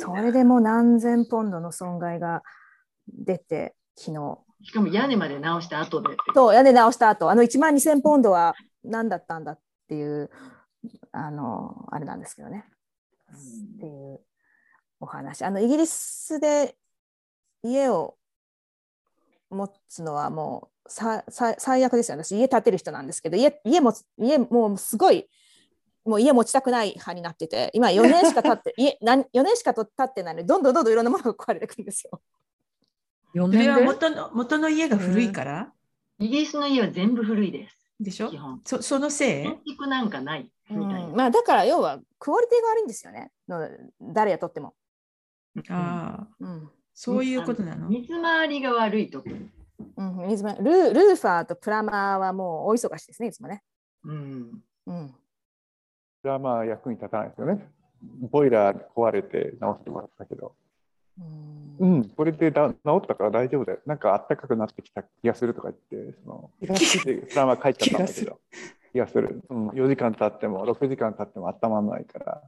それでもう何千ポンドの損害が出て昨日しかも屋根まで直した後で。そう屋根直した後あの1万2000ポンドは何だったんだっていうあのあれなんですけどね。っていうお話。あのイギリスで家を持つのはもうささ最悪ですよね。私家建てる人なんですけど家家も家もうすごいもう家持ちたくない派になってて今4年しか経って家4年しか経ってないのにどんどんどんどんいろんなものが壊れてくるんですよ。4それは元の元の家が古いから、イギリスの家は全部古いです。でしょ？基本。そそのせい？建築なんかないみたいな。まあだから要はクオリティが悪いんですよねの誰雇っても。ああうんそういうことなの？水回りが悪いとこ。うん、水まルールーファーとプラマーはもう大忙しですね、いつもね。うん。うん、それはまあ役に立たないですよね。ボイラー壊れて直してもらったけど、うんうん、これでだ治ったから大丈夫だよ。なんか暖かくなってきた気がするとか言って、そのでそのまま帰っちゃったんだけど、気がする。うん、4時間経っても6時間経っても温まらないから。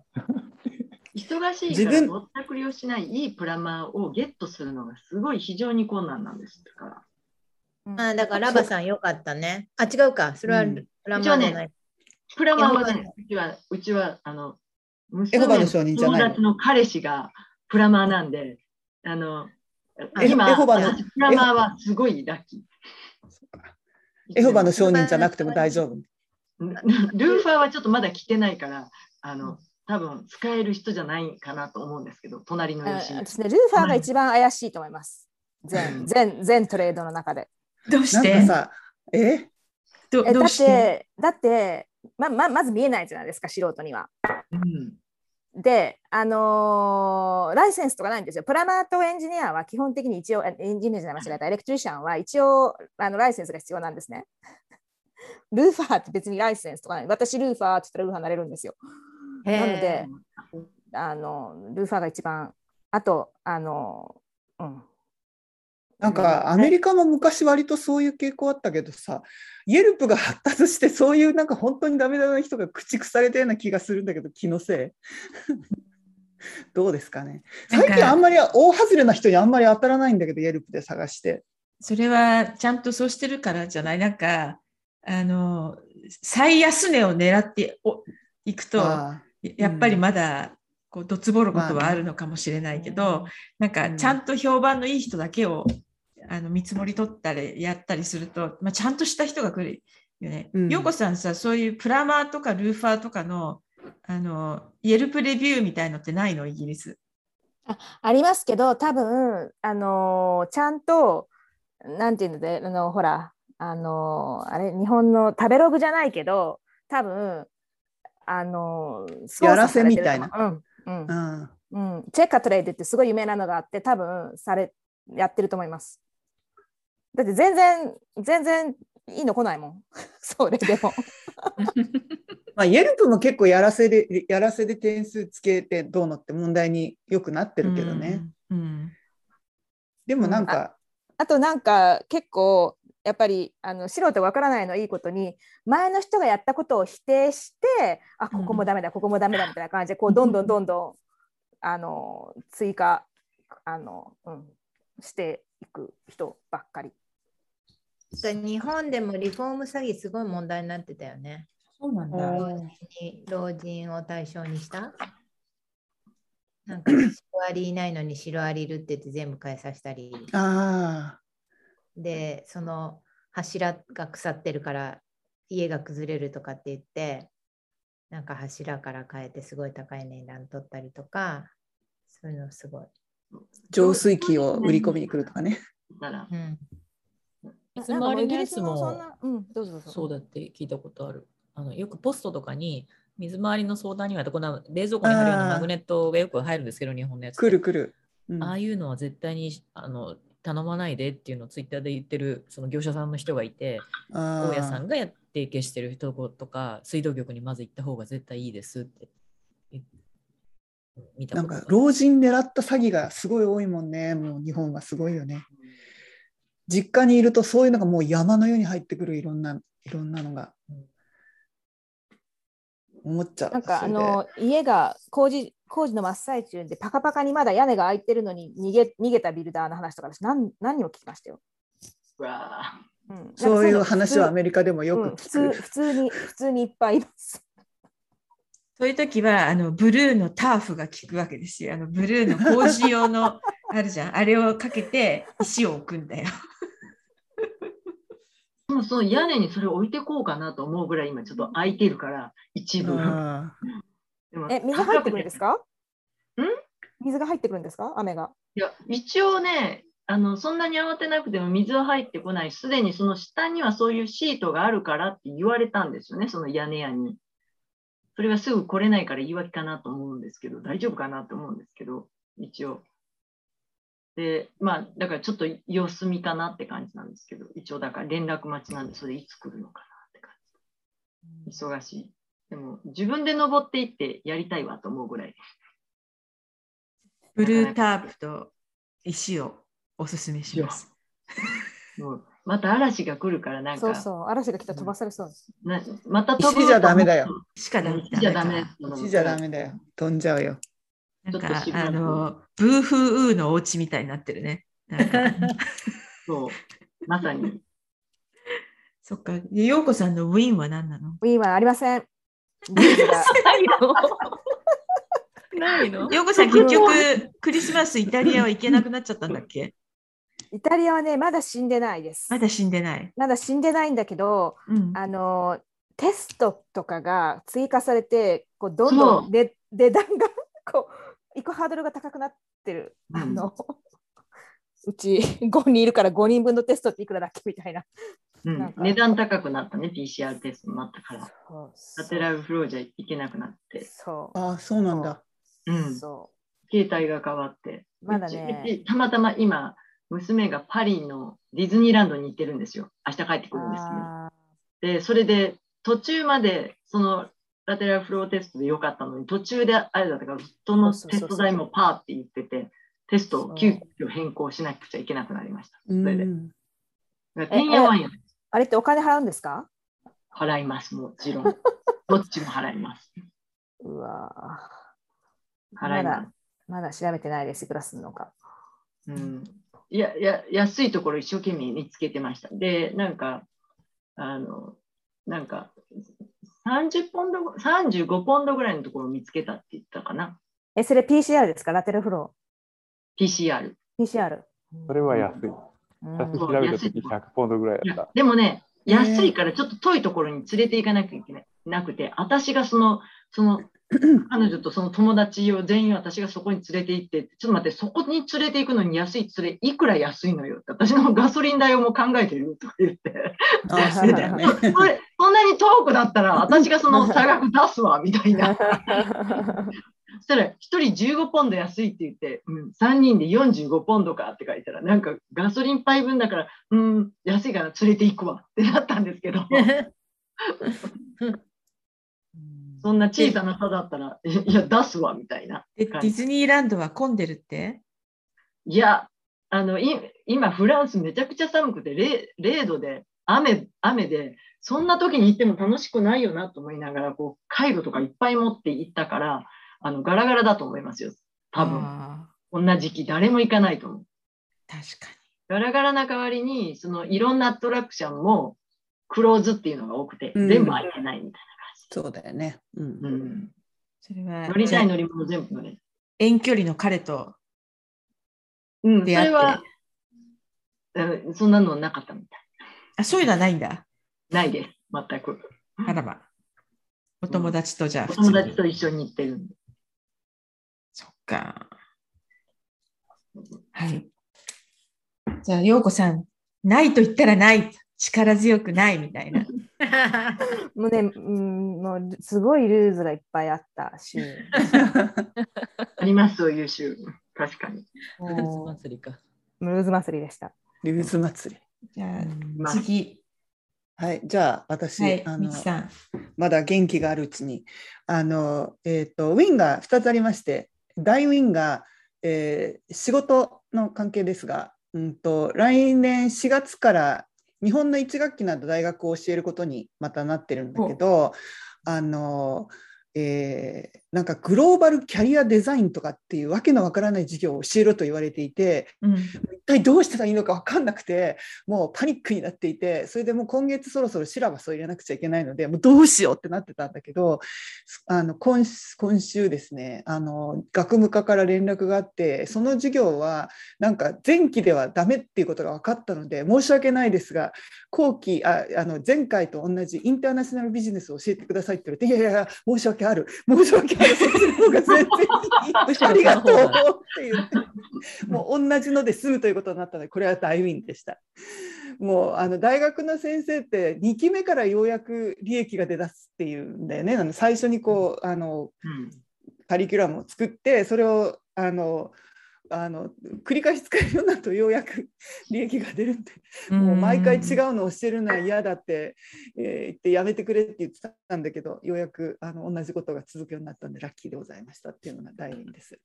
忙しい自分からぼったくりをしないいいプラマーをゲットするのがすごい非常に困難なんですだから。あだからラバさんよかったね。あ、違うか。それはうんラマーじゃない。プラマーはね、うちは、うちは、あの、エホバの？友達の彼氏がプラマーなんで、あの、エ今、エホバの私プラマーはすごいラッキー。エホバの証人じゃなくても大丈夫。ルーファーはちょっとまだ来てないから、あの、多分使える人じゃないかなと思うんですけど、隣のあ吉井。私ね、ルーファーが一番怪しいと思います。全全全トレードの中で。どうして？かさ、え？えだっどどうしてて、だってまま、まず見えないじゃないですか、素人には。うんで、あのーライセンスとかないんですよ。プラマーとエンジニアは基本的に一応、えエンジニアじゃ間違えた、エレクトリシャンは一応あのライセンスが必要なんですね。ルーファーって別にライセンスとかない。私、ルーファーって言ったらルーファーになれるんですよ。なので、あのルーファーが一番、あと、あの、うん。なんかアメリカも昔割とそういう傾向あったけどさ、イエルプが発達してそういうなんか本当にダメダメな人が駆逐されたような気がするんだけど、気のせい。どうですかね。最近あんまり大外れな人にあんまり当たらないんだけど、イエルプで探して。それはちゃんとそうしてるからじゃない？なんか、あの、最安値を狙っておいくと、あやっぱりまだ、こう、どつぼることはあるのかもしれないけど、なんか、ちゃんと評判のいい人だけを、あの、見積もり取ったり、やったりすると、まあ、ちゃんとした人が来るよね。うんようこさんさ、そういうプラマーとかルーファーとかの、あの、イエルプレビューみたいのってないの？イギリス。ありますけど、多分あのーちゃんと、なんていうので、あのほら、あのーあれ、日本の食べログじゃないけど、多分あのやらせみたいなう。うんあうんうん、チェッカートレードってすごい有名なのがあって、多分されやってると思います。だって全然、全然いいの来ないもん。それでも。まあ、イエルプも結構やらせでやらせで点数つけてどうのって問題によくなってるけどね。うん。うんでもなんか、あとなんか結構やっぱりあの素人わからないのいいことに前の人がやったことを否定してあここもダメだ、ここもダメだみたいな感じでこうどんどんどんどんあの追加あの、うん、していく人ばっかり。日本でもリフォーム詐欺すごい問題になってたよね。そうなんだ。老人に老人を対象にした？なんかシロアリいないのにシロアリいるって言って全部変えさせたり。あで、その柱が腐ってるから家が崩れるとかって言って、なんか柱から変えてすごい高い値段取ったりとか、そういうのすごい。あ、浄水器を売り込みに来るとかね。うん、水回りのやつもそうだって聞いたことある。あのよくポストとかに水回りの相談にはこんな冷蔵庫に貼るようなマグネットがよく入るんですけど、日本のやつって。来る来る。うんああいうのは絶対にあの頼まないでっていうのをツイッターで言ってるその業者さんの人がいて、あ大家さーんがや提携してるとことか、水道局にまず行った方が絶対いいですって見たなんことがか老人狙った詐欺がすごい多いもんね。もう日本はすごいよね。実家にいるとそういうのがもう山のように入ってくるいろんないろんなのが。思っちゃう。なんかあの家が工事工事の真っ最中でパカパカにまだ屋根が開いてるのに逃げ逃げたビルダーの話とか私何何にも聞きましたよ？うわあうん、そういう話はアめメリカでもよく普通聞く。普通に普通にいっぱいいます。そういう時はあのブルーのターフが効くわけですよ。あのブルーの工事用の あるじゃん。あれをかけて石を置くんだよ。で もその屋根にそれ置いてこうかなと思うぐらい今ちょっと空いてるから一部。え水入ってくるんですか？ん？水が入ってくるんですか？雨が。いや一応ねあのそんなに慌てなくても水は入ってこないすでにその下にはそういうシートがあるからって言われたんですよねその屋根屋に。それがすぐ来れないから言い訳かなと思うんですけど大丈夫かなと思うんですけど一応。でまあだからちょっと様子見かなって感じなんですけど一応だから連絡待ちなんでそれいつ来るのかなって感じ。忙しい。でも自分で登っていってやりたいわと思うぐらい。ブルータープと石をおすすめします。もうまた嵐が来るからなんかそうそう嵐が来たら飛ばされそうです。なまた飛ぶ石じゃダメだよ。しかダメ石じゃダメ石じゃダメだよ。飛んじゃうよ。なんかあのブーフーウーのお家みたいになってるね。そう、まさに。そっか。で陽子さんのウィンは何なの？ウィンはありません。ないの？陽子さん結局クリスマスイタリアは行けなくなっちゃったんだっけ？イタリアはねまだ死んでないです。まだ死んでない。まだ死んでないんだけど、うん、あのテストとかが追加されてこうどんそどうんで値段が こう行くハードルが高くなってる。うんあの うち5人いるから5人分のテストっていくらだっけ？みたいな。うん値段高くなったね、PCR テストになったから。そうラテラルフローじゃいけなくなって。そうああ、そうなんだ。うん。そ携帯が変わって。まだねたまたま今、娘がパリのディズニーランドに行ってるんですよ。明日帰ってう。くるんですけど。あで、それで途中までそのラテラルフローテストでよかったのに、途中であれだったから、そのテスト代もパーって言ってて、テストを急遽変更しなくちゃいけなくなりました。それで。てんやわんやーあれってお金払うんですか？払います、もちろん。どっちも払います。うわー払います。まだ調べてないです。いくらするのか。うん、いやいや安いところ一生懸命見つけてました。で、なんか、あの、なんか、30ポンド、35ポンドぐらいのところを見つけたって言ったかな。え、それ PCR ですか？ラテルフロ PCR。ー。PCR。それは安い。調べたとき100ポンドぐらいった。でもね、安いからちょっと遠いところに連れて行かなきゃいけないなくて、私がその、その、彼女とその友達を全員私がそこに連れて行って、ちょっと待って、そこに連れて行くのに安いそれいくら安いのよって、私のガソリン代をもう考えてるとか言って、そんなに遠くだったら私がその差額出すわみたいな。そしたら1人15ポンド安いって言って、うん、3人で45ポンドかって書いたら、なんかガソリン杯分だから、うん、安いから連れて行くわってなったんですけど、そんな小さな差だったら、いや、出すわみたいなでデ。ィズニーランドは混んでるって？いや、あのい今、フランスめちゃくちゃ寒くて0、0度で雨、雨で、そんな時に行っても楽しくないよなと思いながら、こう、カイロとかいっぱい持って行ったから、あのガラガラだと思いますよ。多分、あこんな時期誰も行かないと思う。ー確かガラガラな代わりに、そのいろんなアトラクションもクローズっていうのが多くて、うん全部開いてないみたいそうだよね。うんな感じ。うん、それは乗りたい乗り物全部乗れる。遠距離の彼とうん、そ出会ってれは、うんそんなのなかったみたい。あそういうのはないんだ。ないです、全く。あらま。お友達とじゃあお普通に友達と一緒に行ってるんで。か。はい。じゃあ、ようこさん、ないと言ったらない、力強くないみたいな。もうね、うん、もうすごいルーズがいっぱいあったし、あります、そういう週。確かに。も祭りか。うルーズ祭りでした。ルーズ祭り。じゃまああ、次。はい、じゃあ私、はい、あの。まだ元気があるうちにあの、えー、とウィンが2つありまして大ウィンが、えー仕事の関係ですが、うん、と来年4月から日本の1学期など大学を教えることにまたなってるんだけどあのえーなんかグローバルキャリアデザインとかっていうわけのわからない授業を教えろと言われていてうん。一体どうしたらいいのか分かんなくてもうパニックになっていてそれでもう今月そろそろシラバスを入れなくちゃいけないのでもうどうしようってなってたんだけどあの今今週ですねあの学務課から連絡があってその授業はなんか前期ではダメっていうことが分かったので申し訳ないですが後期ああの前回と同じインターナショナルビジネスを教えてくださいって言われていやいやいや申し訳ある。申し訳ある。そっちの方が全然いい。ありがとう。って言ってもう同じので済むということになったのでこれは大ウィンでした。もうあの大学の先生って2期目からようやく利益が出だすっていうんだよね。あの最初にこうあのうん。カリキュラムを作ってそれをあのあの繰り返し使えるようになるとようやく 利益が出るん。でもう毎回違うのをしてるのは嫌だって、えー言ってやめてくれって言ってたんだけどようやくあの同じことが続くようになったんでラッキーでございましたっていうのが大ウィンです。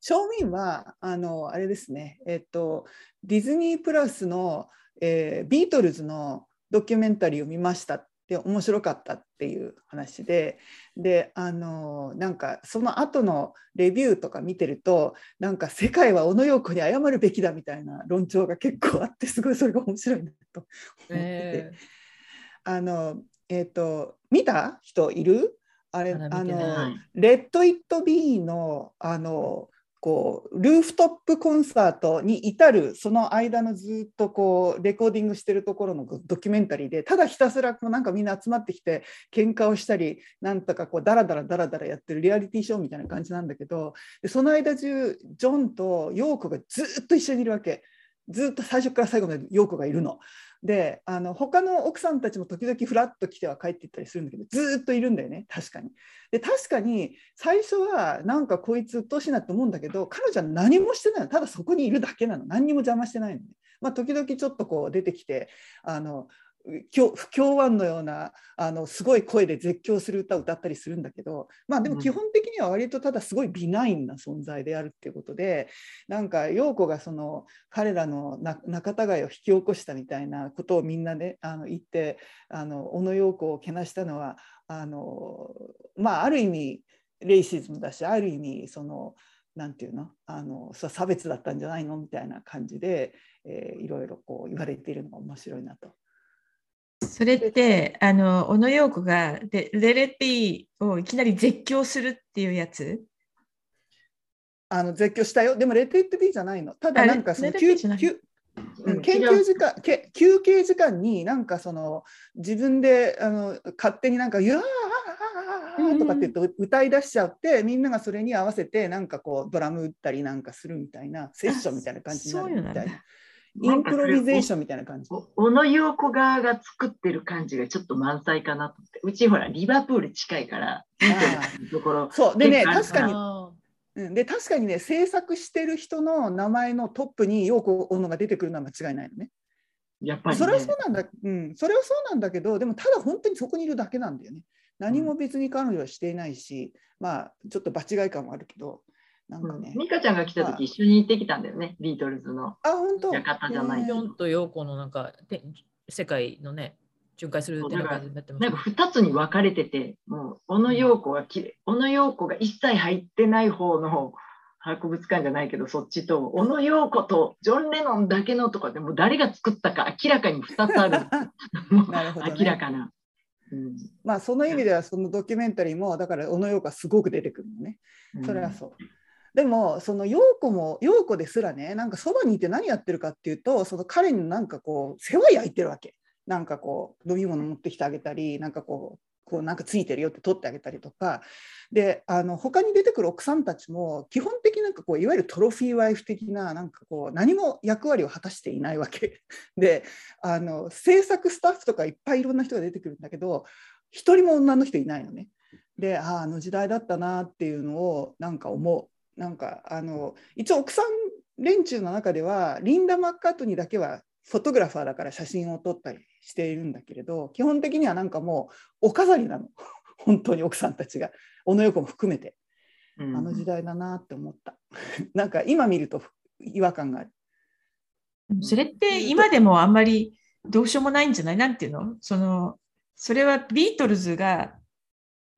正面はあのあれですね、えっと、ディズニープラスの、えービートルズのドキュメンタリーを見ましたって面白かったっていう話でであのなんかその後のレビューとか見てるとなんか世界は小野陽子に謝るべきだみたいな論調が結構あってすごいそれが面白いなと思ってて。え。あの、えっ、と、見た人いる？あれ、あの、はい。レッド・イット・ビーの、あの、こう、ルーフトップコンサートに至る、その間のずっとこう、レコーディングしてるところのドキュメンタリーで、ただひたすらこう、なんかみんな集まってきて、喧嘩をしたり、なんとかこう、ダラダラダラダラやってるリアリティショーみたいな感じなんだけど、その間中、ジョンとヨーコがずっと一緒にいるわけ。ずっと最初から最後までヨーコがいるの。であの他の奥さんたちも時々ふらっと来ては帰っていったりするんだけどずっといるんだよね確かに。で確かに最初はなんかこいつ鬱陶しいなと思うんだけど彼女は何もしてないのただそこにいるだけなの何にも邪魔してないのね。まあ、時々ちょっとこう出てきてあの不不協和音のようなあのすごい声で絶叫する歌を歌ったりするんだけどまあでも基本的には割とただすごいビナインな存在であるっていうことでなんか陽子がその彼らのな仲違いを引き起こしたみたいなことをみんなねあの言ってあの小野陽子をけなしたのはあのまあある意味レイシズムだしある意味そのなんていうの？あの差別だったんじゃないの？みたいな感じで、えーいろいろこう言われているのが面白いなと。それって、あの、小野陽子が、で、レレッピーをいきなり絶叫するっていうやつ？あの絶叫したよ。でもレテッドビーじゃないの。ただあなんかその休うんうん研究時間け休憩時間になんかその自分であの勝手になんか「うわーとかって言って歌い出しちゃってみんながそれに合わせてなんかこうドラム打ったりなんかするみたいなセッションみたいな感じになるみたいなインプロビゼーションみたいな感じ。お小野陽子側が作ってる感じがちょっと満載かなと思って。うちほら、リバプール近いから、ところ。そうでね確かにあうん、で確かにね制作してる人の名前のトップに陽子小野が出てくるのは間違いないのね。やっぱり、ね。それはそうなんだ、うん、それはそうなんだけど、でもただ本当にそこにいるだけなんだよね。何も別に彼女はしていないし、まあちょっと場違い感はあるけど、なんかね。ミカちゃんが来た時一緒に行ってきたんだよね、ビートルズの。あ、本当？館じゃないねジョンとヨーコのなんかで世界のね巡回するっていう感じになってますなんか2つに分かれてて、もう小野陽子がきれ小野陽子が一切入ってない方の博物館じゃないけど、そっちと、小野陽子とジョン・レノンだけのとかでもう誰が作ったか明らかに2つある。も うなるほどね明らかな。うんまあその意味ではそのドキュメンタリーもだから小野陽子がすごく出てくるのね。それはそう。でもその陽子も陽子ですらねなんかそばにいて何やってるかっていうとその彼になんかこう世話焼いてるわけなんかこう飲み物持ってきてあげたりなんかこうこうなんかついてるよって取ってあげたりとかであの他に出てくる奥さんたちも基本的なんかこういわゆるトロフィーワイフ的ななんかこう何も役割を果たしていないわけ であの制作スタッフとかいっぱいいろんな人が出てくるんだけど一人も女の人いないのね。であああの時代だったなっていうのをなんか思う。なんかあの一応奥さん連中の中ではリンダ・マッカートニーだけはフォトグラファーだから写真を撮ったりしているんだけれど基本的にはなんかもうお飾りなの本当に奥さんたちが小野陽子も含めてあうん。の時代だなって思った。なんか今見ると違和感がある。それって今でもあんまりどうしようもないんじゃない？なんていうの？その、それはビートルズが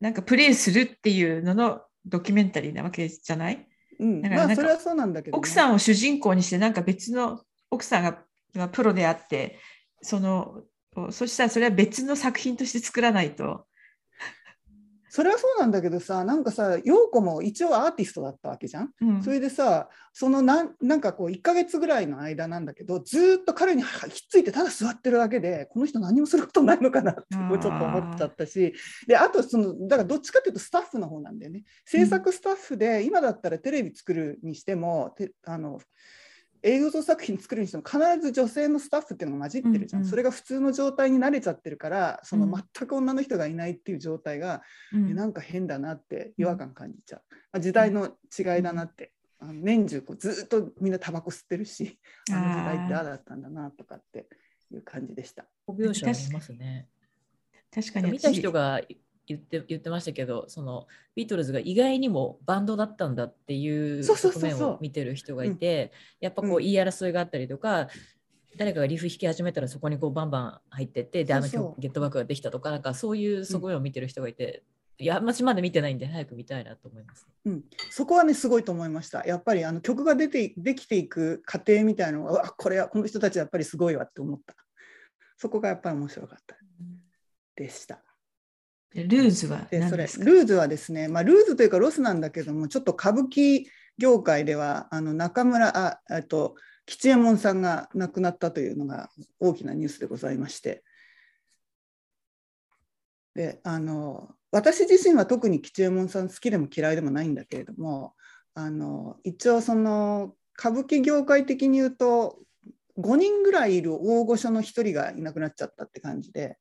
なんかプレイするっていうののドキュメンタリーなわけじゃない？うん、だからなんかまあそれはそうなんだけどね、奥さんを主人公にしてなんか別の奥さんががプロであってそのそしたらそれは別の作品として作らないと。それはそうなんだけどさなんかさ陽子も一応アーティストだったわけじゃん？うん。それでさそのなんなんかこう1ヶ月ぐらいの間なんだけどずーっと彼にはひっついてただ座ってるだけでこの人何もすることないのかなってちょっと思っちゃったしであとそのだからどっちかっていうとスタッフの方なんだよね。制作スタッフで今だったらテレビ作るにしてもてあの映像作品作るにしても必ず女性のスタッフっていうのが混じってるじゃん、うんうんそれが普通の状態に慣れちゃってるからそのうん。全く女の人がいないっていう状態がうん。えなんか変だなって違和感感じちゃう、まあ、時代の違いだなって、あの年中こうずっとみんなタバコ吸ってるしあの時代ってああだったんだなとかっていう感じでした。描写ありますね。確かに。見た人が言って言ってましたけどそのビートルズが意外にもバンドだったんだっていう側面を見てる人がいてやっぱこううん言い争いがあったりとか、誰かがリフ弾き始めたらそこにこうバンバン入ってってであの曲ゲットバックができたとかなんかそういう側面を見てる人がいて、いや私まだ見てないんで早く見たいなと思います。うん、そこはねすごいと思いました。やっぱりあの曲が出てできていく過程みたいなのがうわこれはこの人たちやっぱりすごいわって思った。そこがやっぱり面白かったでした。ルーズはでそれルーズはですね、まあ、ルーズというかロスなんだけどもちょっと歌舞伎業界ではあの中村あえっと吉右衛門さんが亡くなったというのが大きなニュースでございましてであの私自身は特に吉右衛門さん好きでも嫌いでもないんだけれどもあの一応その歌舞伎業界的に言うと5人ぐらいいる大御所の1人がいなくなっちゃったって感じで。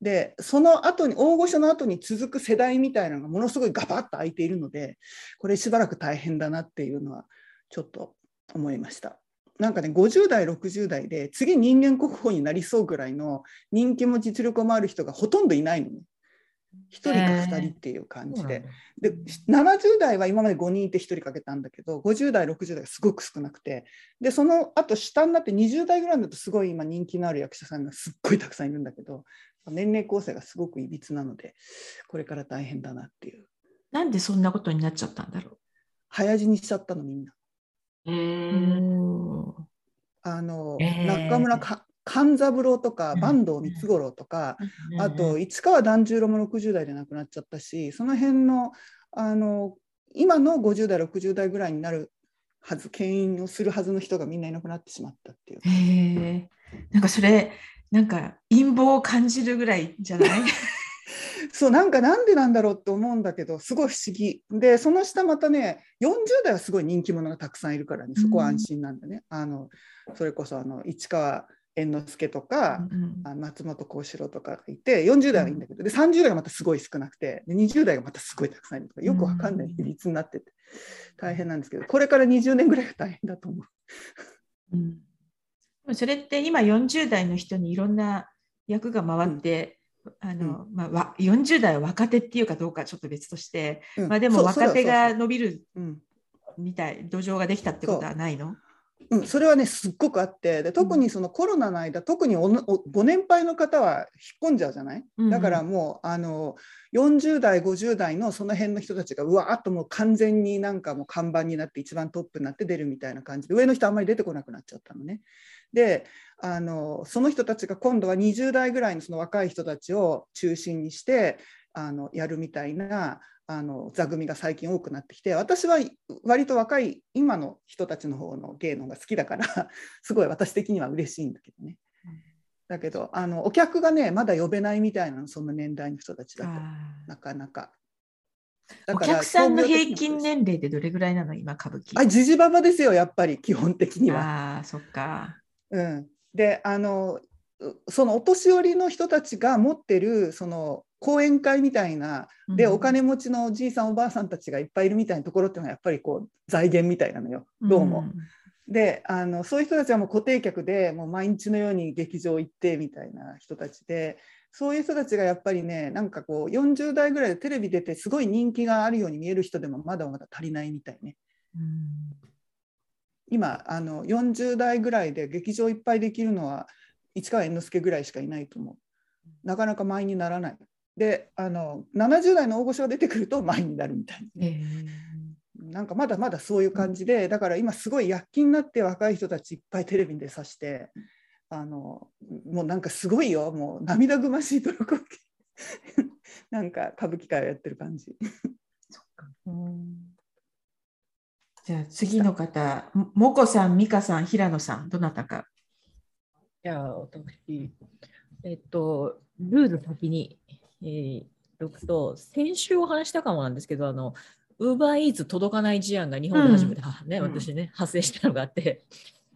でその後に大御所の後に続く世代みたいなのがものすごいガバッと空いているのでこれしばらく大変だなっていうのはちょっと思いました。なんかね50代60代で次人間国宝になりそうぐらいの人気も実力もある人がほとんどいないのね。1人か2人っていう感じで。で70代は今まで5人いて1人かけたんだけど50代60代がすごく少なくてでその後下になって20代ぐらいになるとすごい今人気のある役者さんがすっごいたくさんいるんだけど年齢構成がすごくいびつなのでこれから大変だなっていうなんでそんなことになっちゃったんだろ早死にしちゃったのみんな。えう。ーおーあの、えー中村か勘三郎とかうん坂東光五郎とか、あと市川團十郎も60代で亡くなっちゃったしその辺のあの今の50代60代ぐらいになるはず牽引をするはずの人がみんないなくなってしまったっていう。へえ。なんかそれ、なんか陰謀を感じるぐらいじゃない？そうなんかなんでなんだろうって思うんだけどすごい不思議。でその下またね40代はすごい人気者がたくさんいるからねそこは安心なんだね。あのそれこそあの市川猿之助とか、うんあ松本幸四郎とかがいて40代はいいんだけどで30代がまたすごい少なくてで20代がまたすごいたくさんいるとかよくわかんない比率になってて。大変なんですけどこれから20年ぐらいが大変だと思う。うんそれって今40代の人にいろんな役が回って、あのまあ、わ40代は若手っていうかどうかちょっと別として、うん。まあ、でも若手が伸びるうん。みたい土壌ができたってことはないの？う。ん、それはねすっごくあってで特にそのコロナの間、特におのおご年配の方は引っ込んじゃうじゃない、うんうん。だからもうあの40代50代のその辺の人たちがうわーっともう完全になんかもう看板になって一番トップになって出るみたいな感じで上の人あんまり出てこなくなっちゃったのね。であのその人たちが今度は20代ぐらいのその若い人たちを中心にしてあのやるみたいなあの座組が最近多くなってきて私は割と若い今の人たちの方の芸能が好きだから すごい私的には嬉しいんだけどね。だけどあのお客がねまだ呼べないみたいなのその年代の人たちだとあなかなか。ーお客さんの平均ね年齢ってどれぐらいなの？今歌舞伎あジジババですよやっぱり基本的には。ああそっかうん、であのうそのお年寄りの人たちが持ってるその講演会みたいなで、うん。お金持ちのおじいさんおばあさんたちがいっぱいいるみたいなところっていうのはやっぱりこう財源みたいなのよ。どうも。んであのそういう人たちはもう固定客でもう毎日のように劇場行ってみたいな人たちでそういう人たちがやっぱりねなんかこう40代ぐらいでテレビ出てすごい人気があるように見える人でもまだまだ足りないみたいね。うん今あの40代ぐらいで劇場いっぱいできるのは市川猿之助ぐらいしかいないと思う。なかなか前にならない。であの70代の大御所が出てくると前になるみたいな。えなんかまだまだそういう感じで、だから今すごい躍起になって若い人たちいっぱいテレビに出さして、あのもうなんかすごいよ、もう涙ぐましいトルコなんか歌舞伎界をやってる感じ。じゃあ次の方、ももこさん、みかさん、平野さん、どなたか？じゃあ、私、えっと、ルール先に、えー、言くと、先週お話したかもなんですけど、あの、ウーバーイーツ届かない事案が日本で初めて、うん私ね、発生したのがあって、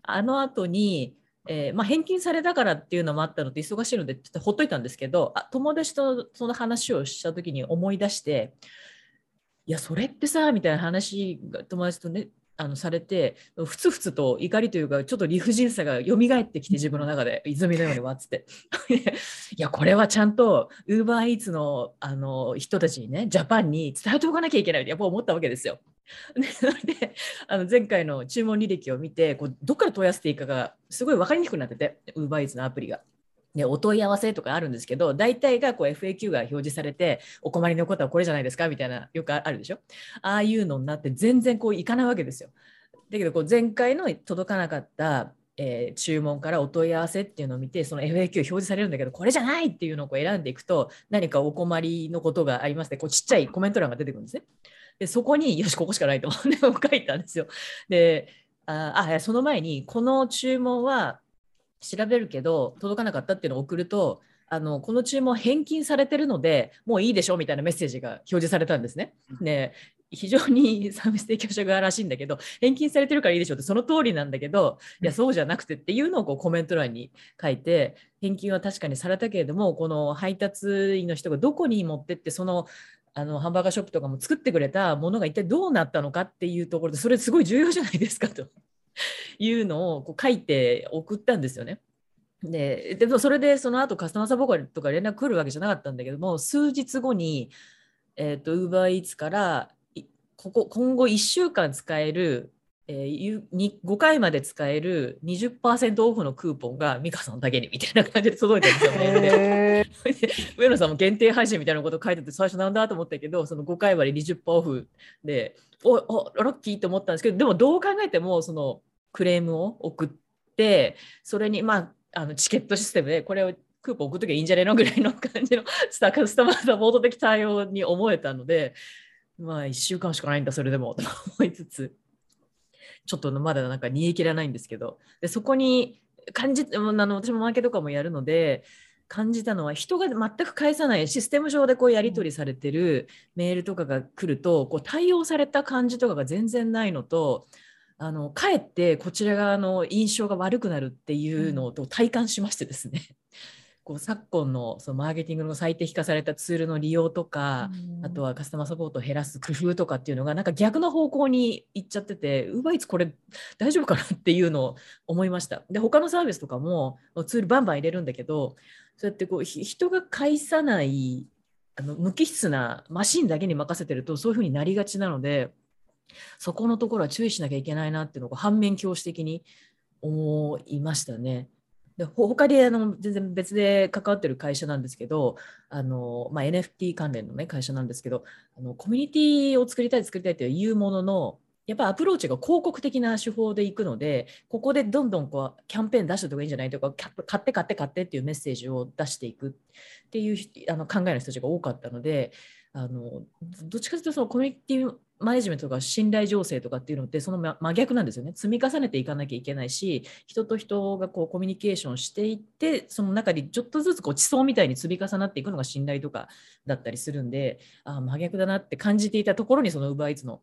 あの後に、えーまあ、返金されたからっていうのもあったので忙しいのでちょっとほっといたんですけどあ友達とその話をした時に思い出していやそれってさみたいな話が友達とねあのされてふつふつと怒りというかちょっと理不尽さが蘇ってきて自分の中で泉のようにわっつって いやこれはちゃんとウーバーイーツのあの人たちにねジャパンに伝えておかなきゃいけないってやっぱ思ったわけですよ。であの前回の注文履歴を見てこうどっから問い合わせていいかがすごい分かりにくくなっててウーバーイーツのアプリが。でお問い合わせとかあるんですけど大体がこう FAQ が表示されてお困りのことはこれじゃないですかみたいなよくあるでしょ？ああいうのになって全然こういかないわけですよ。だけどこう前回の届かなかった、えー注文からお問い合わせっていうのを見てその FAQ 表示されるんだけどこれじゃないっていうのをこう選んでいくと何かお困りのことがありましてこうちっちゃいコメント欄が出てくるんですね。でそこによしここしかないと思って書いたんですよ。でああその前にこの注文は調べるけど届かなかったっていうのを送るとあのこの注文返金されてるのでもういいでしょみたいなメッセージが表示されたんですね。で非常に サービス提供者側らしいんだけど返金されてるからいいでしょってその通りなんだけどいやそうじゃなくてっていうのをこうコメント欄に書いて返金は確かにされたけれどもこの配達員の人がどこに持ってってそのあのハンバーガーショップとかも作ってくれたものが一体どうなったのかっていうところでそれすごい重要じゃないですかと いうのをこう書いて送ったんですよね。ででもそれでその後カスタマーサポートとか連絡来るわけじゃなかったんだけども数日後に、えー、と UberEats からここ今後1週間使える、えーゆに5回まで使える20%オフのクーポンが美香さんだけにみたいな感じで届いたんですよメール で。上野さんも限定配信みたいなこと書いてて最初なんだと思ったけどその5回割り20%オフでおおラッキーと思ったんですけどでもどう考えてもそのクレームを送ってそれにまああのチケットシステムでこれをクーポン送っときゃいいんじゃねえのぐらいの感じの スタカスタマーサポート的対応に思えたのでまあ1週間しかないんだそれでもと思いつつちょっとまだなんか煮え切らないんですけど。でそこに感じあの私もマーケとかもやるので感じたのは人が全く返さないシステム上でこうやり取りされてるメールとかが来るとこう対応された感じとかが全然ないのとあのかえってこちら側の印象が悪くなるっていうのを体感しましてですね、こう昨今のそのマーケティングの最適化されたツールの利用とか、あとはカスタマーサポートを減らす工夫とかっていうのがなんか逆の方向に行っちゃってて、ウーバーイーツこれ大丈夫かなっていうのを思いました。で、他のサービスとかもツールバンバン入れるんだけど、そうやってこうひ人が介さないあの無機質なマシンだけに任せてるとそういうふうになりがちなので、そこのところは注意しなきゃいけないなっていうのを反面教師的に思いましたね。で他であの全然別で関わってる会社なんですけどあの、まあ、NFT 関連の、ね、会社なんですけどあのコミュニティを作りたい作りたいというもののやっぱアプローチが広告的な手法でいくのでここでどんどんこうキャンペーン出した方がいいんじゃないとか買って買って買ってっていうメッセージを出していくっていうあの考えの人たちが多かったのであのどっちかというとそのコミュニティマネジメントとか信頼醸成とかっていうのってその真逆なんですよね積み重ねていかなきゃいけないし人と人がこうコミュニケーションしていってその中でちょっとずつこう地層みたいに積み重なっていくのが信頼とかだったりするんであ真逆だなって感じていたところにその UberEats の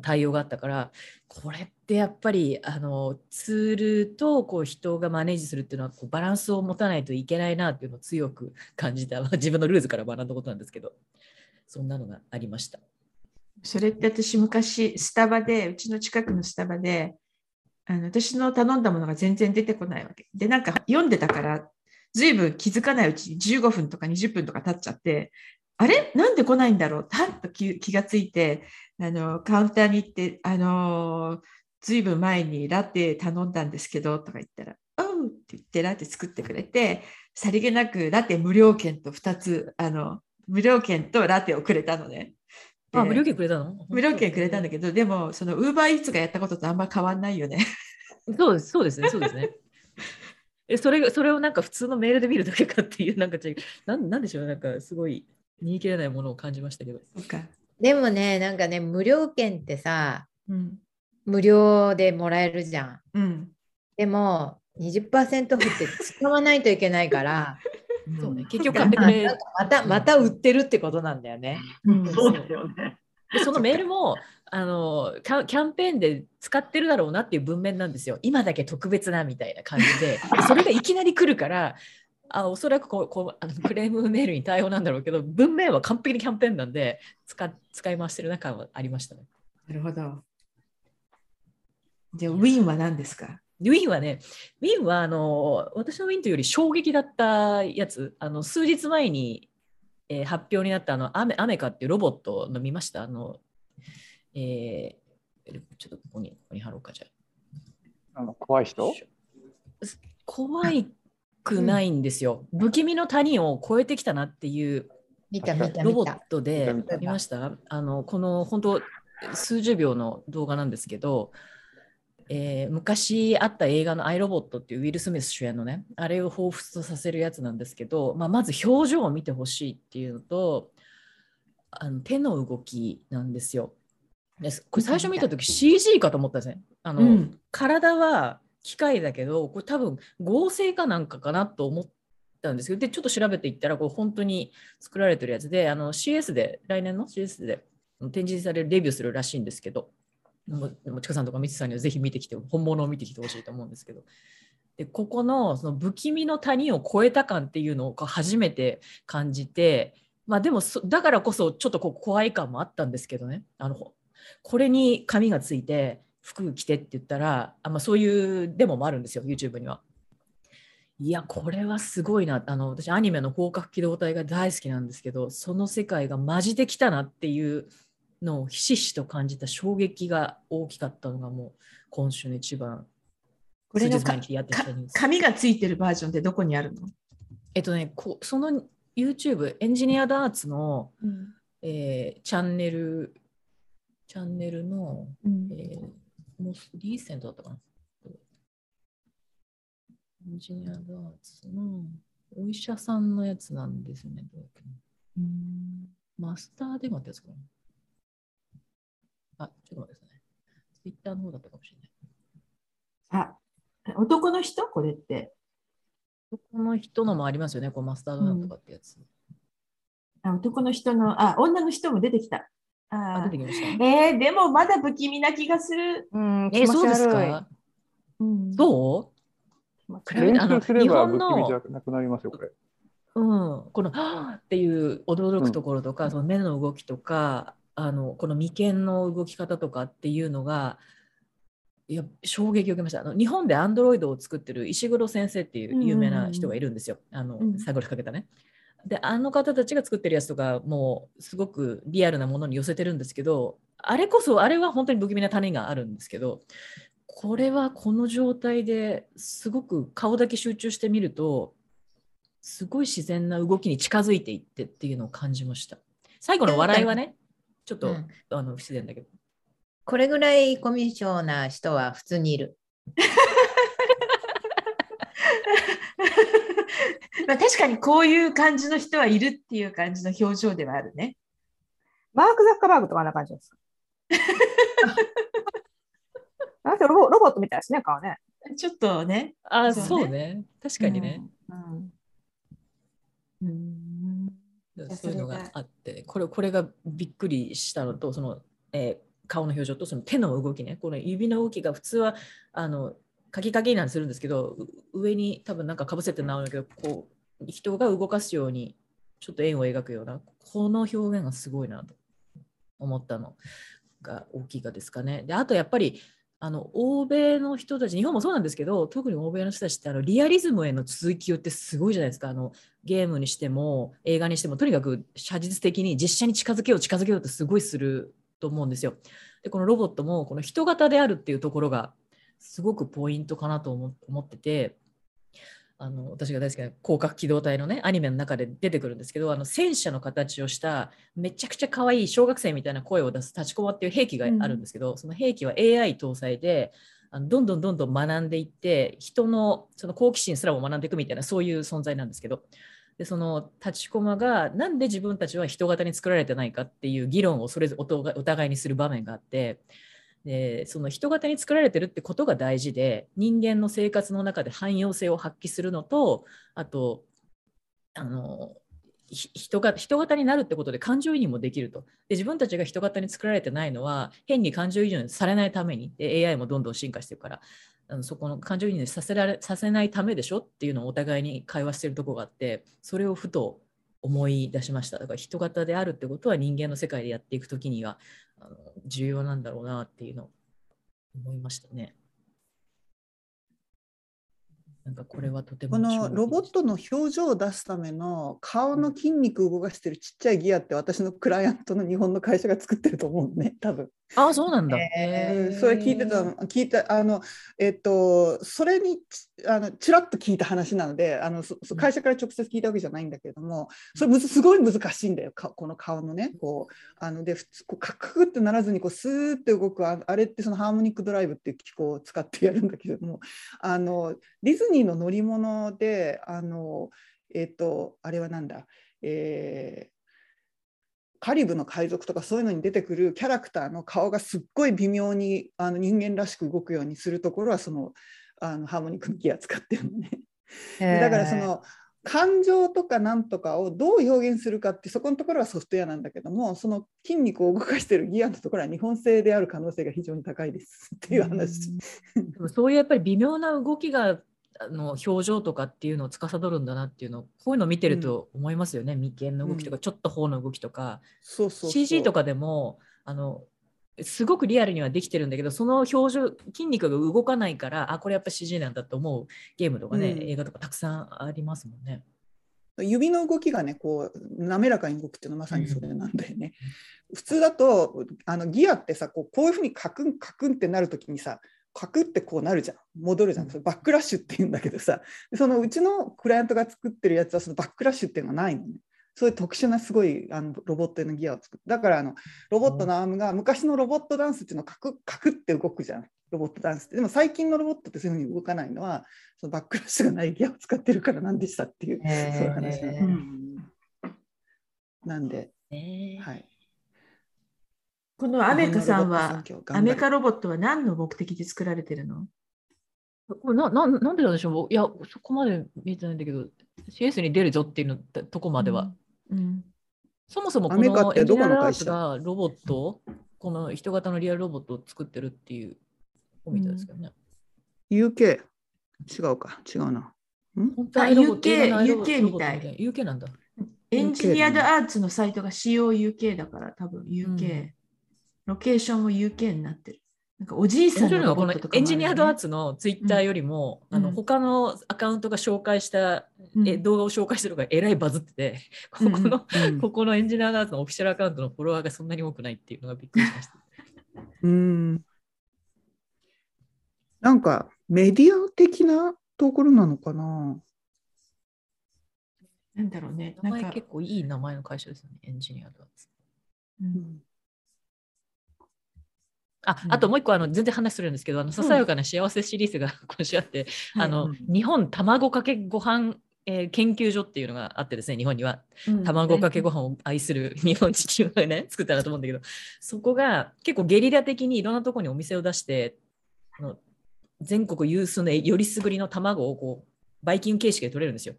対応があったからこれってやっぱりあのツールとこう人がマネージするっていうのはこうバランスを持たないといけないなっていうのを強く感じた自分のルーズから学んだことなんですけどそんなのがありました。それって私昔スタバでうちの近くのスタバであの私の頼んだものが全然出てこないわけ。でなんか読んでたから随分気づかないうちに15分とか20分とか経っちゃってあれ？なんで来ないんだろう？たっと気がついてあのカウンターに行ってあのずいぶん前にラテ頼んだんですけどとか言ったら「おう」って言ってラテ作ってくれてさりげなくラテ無料券と2つ、あの、無料券とラテをくれたのね。であ、無料券くれたの？無料券くれたんだけど、でも、そのウーバーイーツがやったこととあんま変わんないよね。そうです、そうですね、そうですね。え、それが、それをなんか普通のメールで見るだけかっていう、なんか違う、なんなんでしょう、なんかすごい煮え切れないものを感じましたけど。そっか。でもね、なんかね、無料券ってさ、うん。無料でもらえるじゃん。うん。でも、20%オフって使わないといけないから、そうね、結局買ってくれなんかまた、また売ってるってことなんだよね。うん。そう。ですよね。でそのメールもあのキャンキャンペーンで使ってるだろうなっていう文面なんですよ。今だけ特別なみたいな感じで、それがいきなり来るから、あおそらくこうこうあのクレームメールに対応なんだろうけど、文面は完璧にキャンペーンなんで使使い回してる中はありましたね。なるほど。じゃあ、ウィンは何ですか？ウィンはね、ウィンはあの私のウィンというより衝撃だったやつ、あの数日前に、えー発表になったあのアメアメカっていうロボットの見ましたあの、えーちょっとここにここに貼ろうかじゃあ。あの怖い人？怖いくないんですよ。不気味の谷を越えてきたなっていう見た見たロボッ。トで見ましたあのこの本当数十秒の動画なんですけど、えー昔あった映画の「アイロボット」っていうウィル・スミス主演のねあれを彷彿とさせるやつなんですけど、まあ、まず表情を見てほしいっていうのとあの手の動きなんですよ。ですこれ最初見た時 CG かと思ったんですね。あのうん。体は機械だけどこれ多分合成かなんかかなと思ったんですけどでちょっと調べていったらこれ本当に作られてるやつであの CS で来年の CS で展示されるデビューするらしいんですけどもちかさんとかみつさんにはぜひ見てきて本物を見てきてほしいと思うんですけど。でここのその不気味の谷を越えた感っていうのを初めて感じてまあでもそだからこそちょっとこう怖い感もあったんですけどね。あのこれに髪がついて服着てって言ったらあ、まあ、そういうデモもあるんですよ YouTube には。いやこれはすごいな。あの私アニメの広角機動隊が大好きなんですけどその世界がマジできたなっていうのをひしひしと感じた衝撃が大きかったのがもう今週の一番これの紙がついてるバージョンってどこにあるの、えっとねこその YouTube エンジニアダーツの、うんえーチャンネルチャンネルのえー、もうリーセントだったかな？エンジニアダーツのお医者さんのやつなんですよね。どうやっけなマスターデマってやつかな？あ、ちょっと待ってくださいね。ツイッターの方だったかもしれない。あ、男の人？これって。この人のもありますよね。こうマスタードなんとかってやつ。あ男の人の、あ、女の人も出てきた。あ、あ出てきました。えー、でもまだ不気味な気がする。うん、えー、そうですか？うんそう？比べて練あの習すれば日本の不気味じゃなくなりますよ、これ。うん、この「はぁっていう驚くところとか、その目の動きとかあのこの眉間の動き方とかっていうのがいや衝撃を受けましたあの日本でアンドロイドを作ってる石黒先生っていう有名な人がいるんですよ、あのうんサングラスかけたね。であの方たちが作ってるやつとかもうすごくリアルなものに寄せてるんですけどあれこそあれは本当に不気味な種があるんですけどこれはこの状態ですごく顔だけ集中してみるとすごい自然な動きに近づいていってっていうのを感じました。最後の笑いはね、ちょっと、うんあの不自然だけど。これぐらいコミュ障な人は普通にいる。まあ確かにこういう感じの人はいるっていう感じの表情ではあるね。マーク・ザッカーバーグとかあんな感じです。あの人ロボロボットみたいですね、顔ね。ちょっとね。あ、そうねそうね。確かにね。うんうん。やそういうのががあって、これこれがびっくりしたのと、その、えー顔の表情とその手の動きね、この指の動きが普通はあのカキカキなんてするんですけど、う上に多分なんかかぶせてなるんだけど、こう人が動かすようにちょっと円を描くような、この表現がすごいなと思ったのが大きいかですかね。で、あとやっぱりあの欧米の人たち、日本もそうなんですけど、特に欧米の人たちってあのリアリズムへの追求ってすごいじゃないですか。あのゲームにしても映画にしてもとにかく写実的に実写に近づけよう近づけようってすごいすると思うんですよ。でこのロボットもこの人型であるっていうところがすごくポイントかなと思思っててあの私が大好きな広角機動隊のねアニメの中で出てくるんですけどあの戦車の形をしためちゃくちゃ可愛い小学生みたいな声を出す立ちこまっていう兵器があるんですけど、その兵器は AI 搭載であのどんどんどんどん学んでいって人のその好奇心すらも学んでいくみたいなそういう存在なんですけど。でその立ちこまがなんで自分たちは人型に作られてないかっていう議論をそれぞれお互いにする場面があってでその人型に作られてるってことが大事で人間の生活の中で汎用性を発揮するのとあとあの人が人型になるってことで感情移入もできると。で自分たちが人型に作られてないのは変に感情移入されないために。で AI もどんどん進化してるから。あのそこの感情移入させられさせないためでしょ？っていうのをお互いに会話してるとこがあってそれをふと思い出しました。だから人型であるってことは人間の世界でやっていくときにはあの重要なんだろうなっていうのを思いましたね。なんかこれはとてもこのロボットの表情を出すための顔の筋肉を動かしてるちっちゃいギアって私のクライアントの日本の会社が作ってると思うね多分。ああそうなんだ。えー、それ聞いてた聞いたあのえっとそれにあのちらっと聞いた話なのであの会社から直接聞いたわけじゃないんだけれどもそれむずすごい難しいんだよこの顔のねこうあのでこうカクカクってならずにこうスーって動くああれってそのハーモニックドライブっていう機構を使ってやるんだけれどもあのディズニーの乗り物であのえっとあれはなんだ？えーカリブの海賊とかそういうのに出てくるキャラクターの顔がすっごい微妙にあの人間らしく動くようにするところはそのあのハーモニックのギア使ってるのね。だからその感情とかなんとかをどう表現するかってそこのところはソフトウェアなんだけどもその筋肉を動かしてるギアのところは日本製である可能性が非常に高いですっていう話。うそういうやっぱり微妙な動きがあの表情とかっていうのを司るんだなっていうのこういうのを見てると思いますよね、うん、眉間の動きとか、ちょっと頬の動きとか、そうそう CG とかでもあのすごくリアルにはできてるんだけどその表情筋肉が動かないからあこれやっぱ CG なんだと思うゲームとかね、うん、映画とかたくさんありますもんね。指の動きがねこう滑らかに動くっていうのはまさにそれなんだよね。うん、普通だとあのギアってさこうこういうふうにカクンカクンってなるときにさカクってこうなるじゃん。戻るじゃん。それバックラッシュっていうんだけどさ。そのうちのクライアントが作ってるやつはそのバックラッシュっていうのがないのね。そういう特殊なすごいあのロボットのギアを作って。だからあのロボットのアームが昔のロボットダンスっていうのをカクカクって動くじゃん。ロボットダンスって。でも最近のロボットってそういうふうに動かないのはそのバックラッシュがないギアを使ってるからなんでしたっていうそういう話なの、なんで、はいこのアメカさんは、アメカロボットは何の目的で作られてるの？なななんでなんでしょう？いや、そこまで見えてないんだけど、CS に出るぞっていうのとこまでは。うん、うん、そもそもこのエンジニアラーツがロボット、この人型のリアルロボットを作ってるっていうみたいですけどね。うん、UK? 違うか、違うな。本当は UK, UK みたい。UK なんだ。エンジニアドアーツのサイトが COUK だから多分 UK。うんロケーションも UK になってる。なんかおじいさんの、ね、このエンジニアドアーツのツイッターよりも、うん、あの他のアカウントが紹介した、うん、え動画を紹介してるのがえらいバズってて、ここの、うん、ここのエンジニアドアーツのオフィシャルアカウントのフォロワーがそんなに多くないっていうのがびっくりしました。うんなんかメディア的なところなのかな？なんだろうね。名前結構いい名前の会社ですよね、エンジニアドアーツ。うんああともう一個あの全然話するんですけど、あのささやかな幸せシリーズが 今週あって、うん、あの、日本卵かけご飯えー、研究所っていうのがあってですね日本には、卵かけご飯を愛する日本地球がね 作ったなと思うんだけどそこが結構ゲリラ的にいろんなところにお店を出してあの全国有数のよりすぐりの卵をこうバイキング形式で取れるんですよ。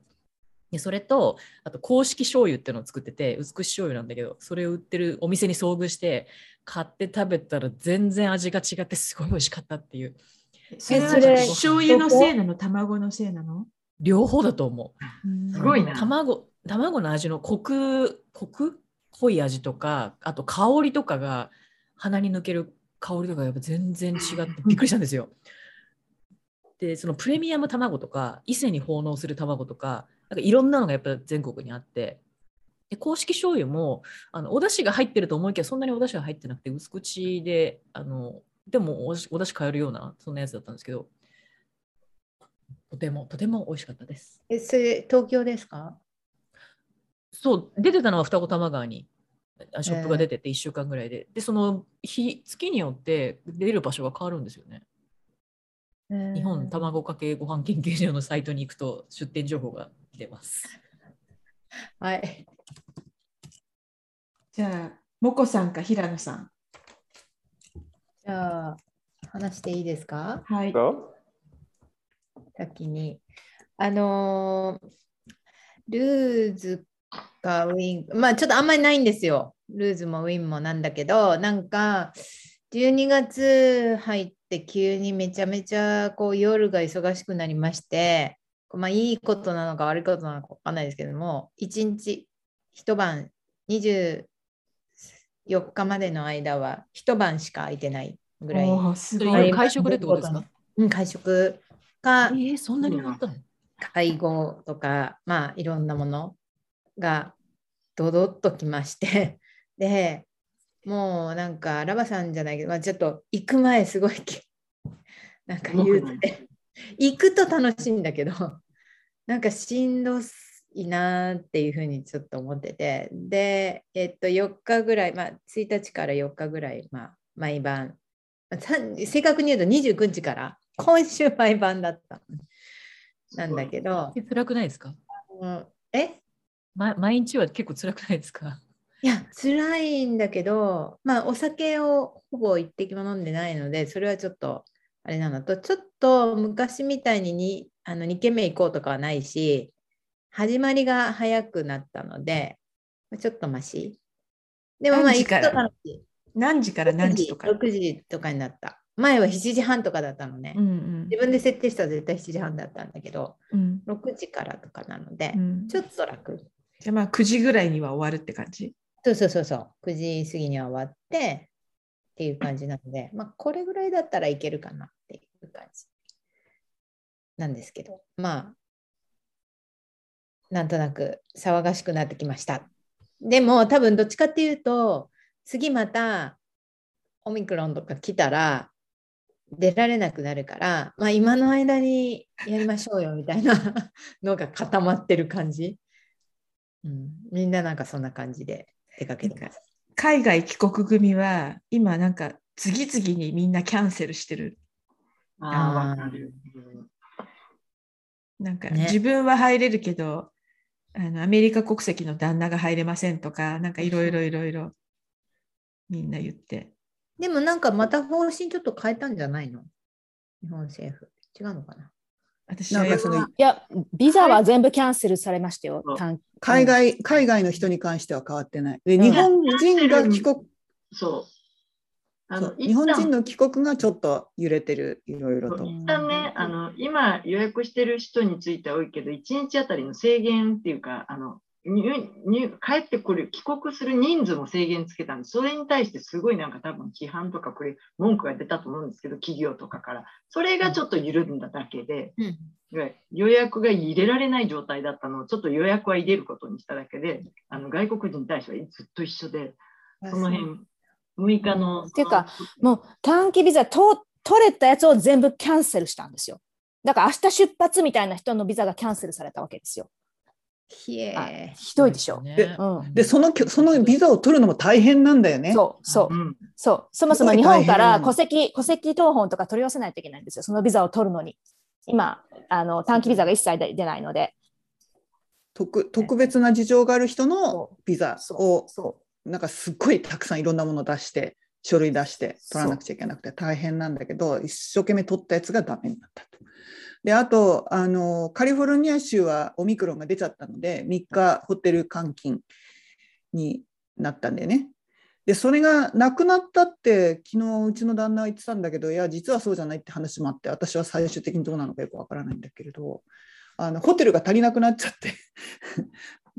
でそれとあと公式醤油っていうのを作ってて美し醤油なんだけどそれを売ってるお店に遭遇して買って食べたら全然味が違ってすごい美味しかったっていう。それは醤油のせいなの？卵のせいなの？両方だと思う。すごいな。卵卵の味のコクコク濃い味とかあと香りとかが鼻に抜ける香りとかやっぱ全然違って びっくりしたんですよ。でそのプレミアム卵とか伊勢に奉納する卵とかなんかいろんなのがやっぱ全国にあって。で公式醤油もあのお出汁が入ってると思いきやそんなにお出汁が入ってなくて薄口であのでもおお出汁買えるようなそんなやつだったんですけど。とてもとても美味しかったです。え、それ東京ですか？そう、出てたのは二子玉川に。あショップが出てて1週間ぐらいで、で、その日、月によって出る場所が変わるんですよね。日本卵かけご飯研究所のサイトに行くと出店情報が出ます。はい。じゃあ、もこさんか平野さん。じゃあ、話していいですか？はい。先に。あのールーズかウィン、まあちょっとあんまりないんですよ。ルーズもウィンもなんだけど、なんか12月入って急にめちゃめちゃこう夜が忙しくなりまして、まあいいことなのか悪いことなのかわかんないですけども、1日一晩24日までの間は一晩しか空いてないぐらい。すごい。会食でってことですか？うん、会食かえー、そんなになったの？会合とか、まあ、いろんなものがドドッときまして、で、もうなんか、ラバさんじゃないけど、まあ、ちょっと行く前すごいき、なんか言うて、行くと楽しいんだけど、なんかしんどいなーっていうふうにちょっと思ってて、で、えっと、4日ぐらい、まあ、1日から4日ぐらい、まあ、毎晩、正確に言うと29日から今週毎晩だった。なんだけど、え辛くないですか、うんえ？ま、毎日は結構辛くないですか？いや、辛いんだけど、まあ、お酒をほぼ一滴も飲んでないので、それはちょっとあれなのと、ちょっと昔みたいににあの2軒目行こうとかはないし、始まりが早くなったので、まあちょっとマシ。でもまあ、行くと何時から？楽しい。何時から何時とか？6時とかになった。前は7時半とかだったのね。うんうん自分で設定したら絶対7時半だったんだけど、うん6時からとかなのでう、んちょっと楽。じゃあまあ9時ぐらいには終わるって感じ？そうそうそうそう、9時過ぎには終わってっていう感じなので、まあ、これぐらいだったらいけるかなっていう感じなんですけど、まあ、なんとなく騒がしくなってきました。でも、多分どっちかっていうと、次またオミクロンとか来たら、出られなくなるから、まあ、今の間にやりましょうよみたいな のが固まってる感じ。うん、みんななんかそんな感じで出かけてます。海外帰国組は今なんか次々にみんなキャンセルしてる。ああ、わかる。うんなんかね自分は入れるけど、あのアメリカ国籍の旦那が入れませんとか、なんかいろいろいろいろみんな言って。でもなんかまた方針ちょっと変えたんじゃないの？日本政府。違うのかな？私はなんかそのいや、ビザは全部キャンセルされましたよ。海外海外の人に関しては変わってない。でうん日本人が帰国そう。あの日本人の帰国がちょっと揺れてる、いろいろと。一旦ね、あの今予約してる人については多いけど、1日あたりの制限っていうか、あの入入帰ってくる、帰国する人数も制限つけたんです。それに対してすごいなんか多分批判とかこれ文句が出たと思うんですけど、企業とかから。それがちょっと緩んだだけで、うん。予約が入れられない状態だったのを、ちょっと予約は入れることにしただけで、あの外国人に対してはずっと一緒で、その辺、6日の。ていうかもう短期ビザと取れたやつを全部キャンセルしたんですよ。だから明日出発みたいな人のビザがキャンセルされたわけですよ。ひえ。ひどいでしょ？ねでうんでそのきょそのビザを取るのも大変なんだよね。そうそううん、そう。そもそも日本から戸籍戸籍謄本とか取り寄せないといけないんですよ。そのビザを取るのに。今あの短期ビザが一切出出ないので。特特別な事情がある人のそビザそをうそなんかすっごいたくさんいろんなもの出して書類出して取らなくちゃいけなくて大変なんだけど一生懸命取ったやつがダメになったと。であとあのカリフォルニア州はオミクロンが出ちゃったので3日ホテル監禁になったんだよね。でそれがなくなったって昨日うちの旦那は言ってたんだけどいや実はそうじゃないって話もあって私は最終的にどうなのかよくわからないんだけれどあのホテルが足りなくなっちゃって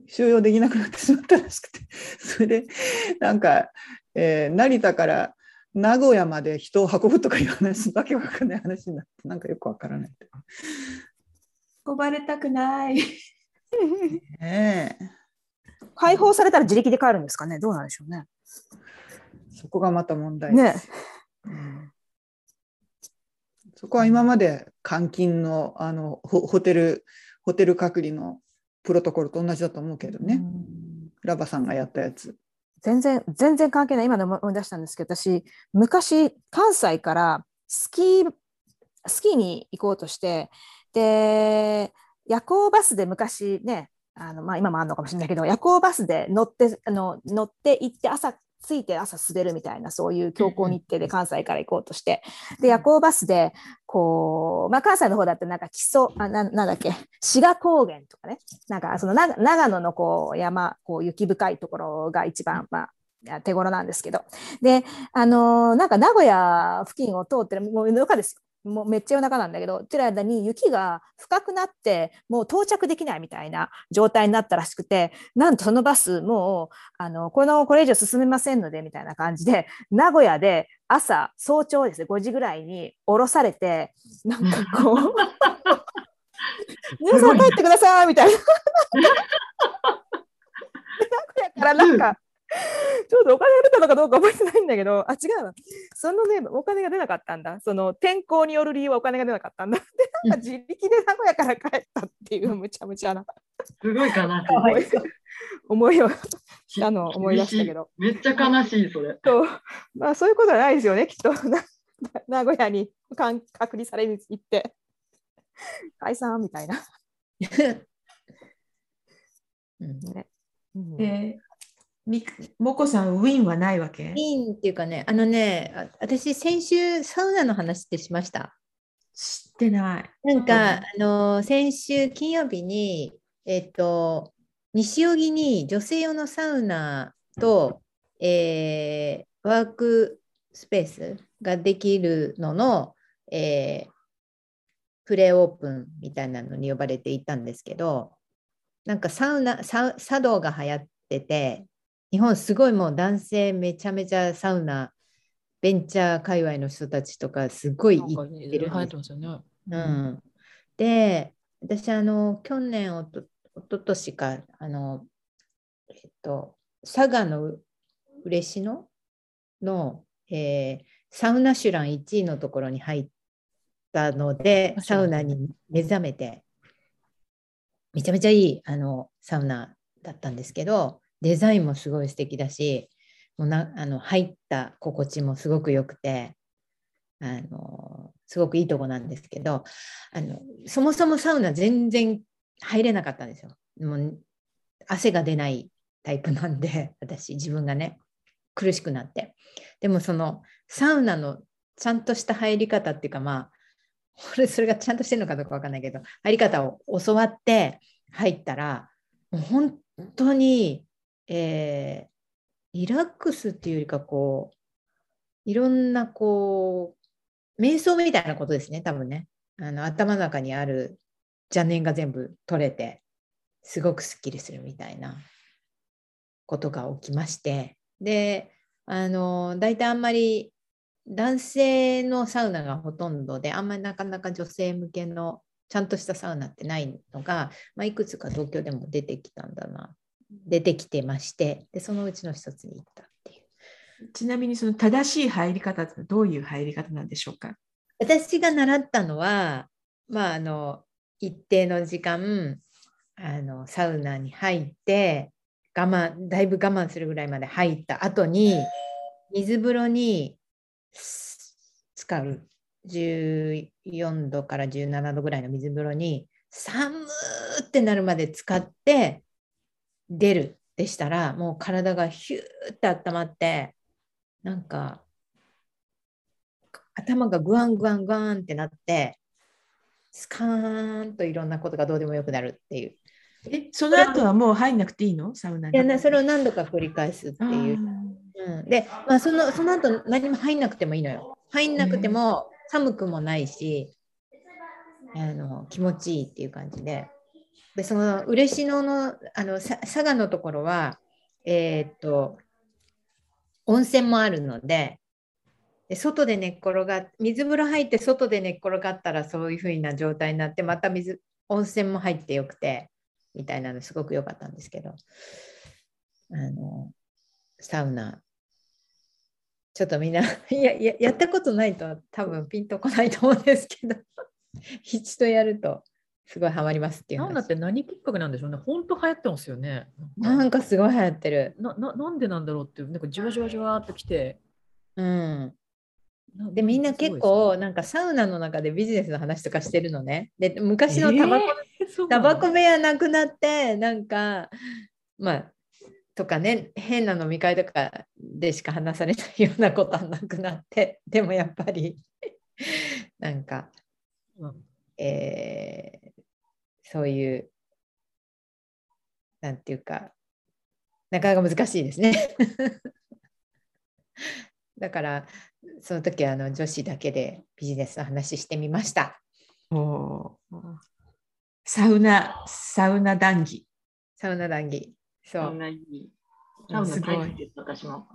収容できなくなってしまったらしくて それでなんか、えー成田から名古屋まで人を運ぶとかいう話わけわかんない話になってなんかよくわからない。運ばれたくない。ねえ解放されたら自力で帰るんですかね？どうなんでしょうね。そこがまた問題ねうんそこは今まで監禁のあのホホテルホテル隔離のプロトコルと同じだと思うけどね、ラバさんがやったやつ。全然全然関係ない。今の思い出したんですけど私昔関西からスキースキーに行こうとしてで夜行バスで昔ねあの、まあ、今もあるのかもしれないけど夜行バスで乗ってあの乗って行って朝着いて朝滑るみたいなそういう強行日程で関西から行こうとして。で夜行バスでこう、まあ、関西の方だってなんか基礎あななんだっけ志賀高原とかね。なんかその長長野のこう山こう雪深いところが一番、まあ、手頃なんですけど。であのーなんか名古屋付近を通ってるもう夜中ですよもうめっちゃ夜中なんだけどってる間に雪が深くなってもう到着できないみたいな状態になったらしくてなんとそのバスもうあのこのこれ以上進めませんのでみたいな感じで名古屋で朝早朝ですね5時ぐらいに降ろされてなんかこう 皆さん帰ってくださいみたいな。で 名古屋からなんか ちょうどお金が出たのかどうか覚えてないんだけど、あ、違うな。そのね、お金が出なかったんだ。その天候による理由はお金が出なかったんだ。で、なんか自力で名古屋から帰ったっていうむちゃむちゃなすごい悲し思いを思いをしたのを思い出したけど。い。めっちゃ悲しい、それ。そうまあそういうことはないですよね、きっと。な名古屋にかん隔離されに行って、解散みたいな。うんねうんで、みもこさん、ウィンはないわけ？いいんっていうかね、あのね、あ私、先週、サウナの話ってしました。知ってない。なんか、あの先週金曜日に、えっと、西荻に女性用のサウナと、えーワークスペースができるのの、えープレオープンみたいなのに呼ばれていたんですけど、なんかサウナ、サウ茶道が流行ってて、日本すごいもう男性めちゃめちゃサウナ、ベンチャー界隈の人たちとかすごい行ってるんです。ん、で、私、あの、去年、おと、おととしか、あの、えっと、佐賀のう嬉野の、えーサウナシュラン1位のところに入ったので、サウナに目覚めて、めちゃめちゃいいあのサウナだったんですけど、デザインもすごい素敵だし、もうなあの入った心地もすごく良くて、あのすごくいいとこなんですけどあのそもそもサウナ全然入れなかったんですよ。もう汗が出ないタイプなんで 私自分がね苦しくなってでもそのサウナのちゃんとした入り方っていうかまあこれ それがちゃんとしてるのかどうかわかんないけど入り方を教わって入ったらもう本当に、えーリラックスっていうよりかこういろんなこう瞑想みたいなことですね多分ね。あの頭の中にある邪念が全部取れてすごくすっきりするみたいなことが起きまして。であの大体あんまり男性のサウナがほとんどであんまりなかなか女性向けのちゃんとしたサウナってないのが、まあ、いくつか東京でも出てきたんだな。出てきてましてでそのうちの一つに行ったっていう。ちなみにその正しい入り方ってどういう入り方なんでしょうか？私が習ったのは、まあ、あの一定の時間あのサウナに入って我慢だいぶ我慢するぐらいまで入った後に水風呂にす使う14度から17度ぐらいの水風呂に寒ーってなるまで使って出るでしたらもう体がヒューって温まってなんか頭がグワングワングワンってなってスカーンといろんなことがどうでもよくなるっていう。え、その後はもう入んなくていいの？サウナに。いやなそれを何度か繰り返すってあいう。ーうん、で、まあ、そのその後何も入んなくてもいいのよ。入んなくても寒くもないし、あの気持ちいいっていう感じで。で、その嬉野のあの佐賀のところは、えーっと、温泉もあるので、で外で寝っ転がっ水風呂入って外で寝っ転がったらそういう風な状態になってまた水温泉も入ってよくてみたいなのすごく良かったんですけどあのサウナ。ちょっとみんな やややったことないと多分ピンとこないと思うんですけど 一度やると。すごいハマりますっていうなんだって何きっかけなんでしょうね。本当流行ってますよね。なんかすごい流行ってる。なななんでなんだろうっていう、なんかじわじわじわーっときて。うん、なでみんな結構なんかサウナの中でビジネスの話とかしてるのね。で昔のタバコ、ですよね、タバコ部屋なくなってなんかまあとかね変な飲み会とかでしか話されないようなことはなくなってでもやっぱりなんか、うんえーそういうなんていうかなかなか難しいですね。だからその時はあの女子だけでビジネスの話してみました。おーサウナ、サウナ談義。サウナ談義。そサウう。ナいい。サウナ大好きです、私も。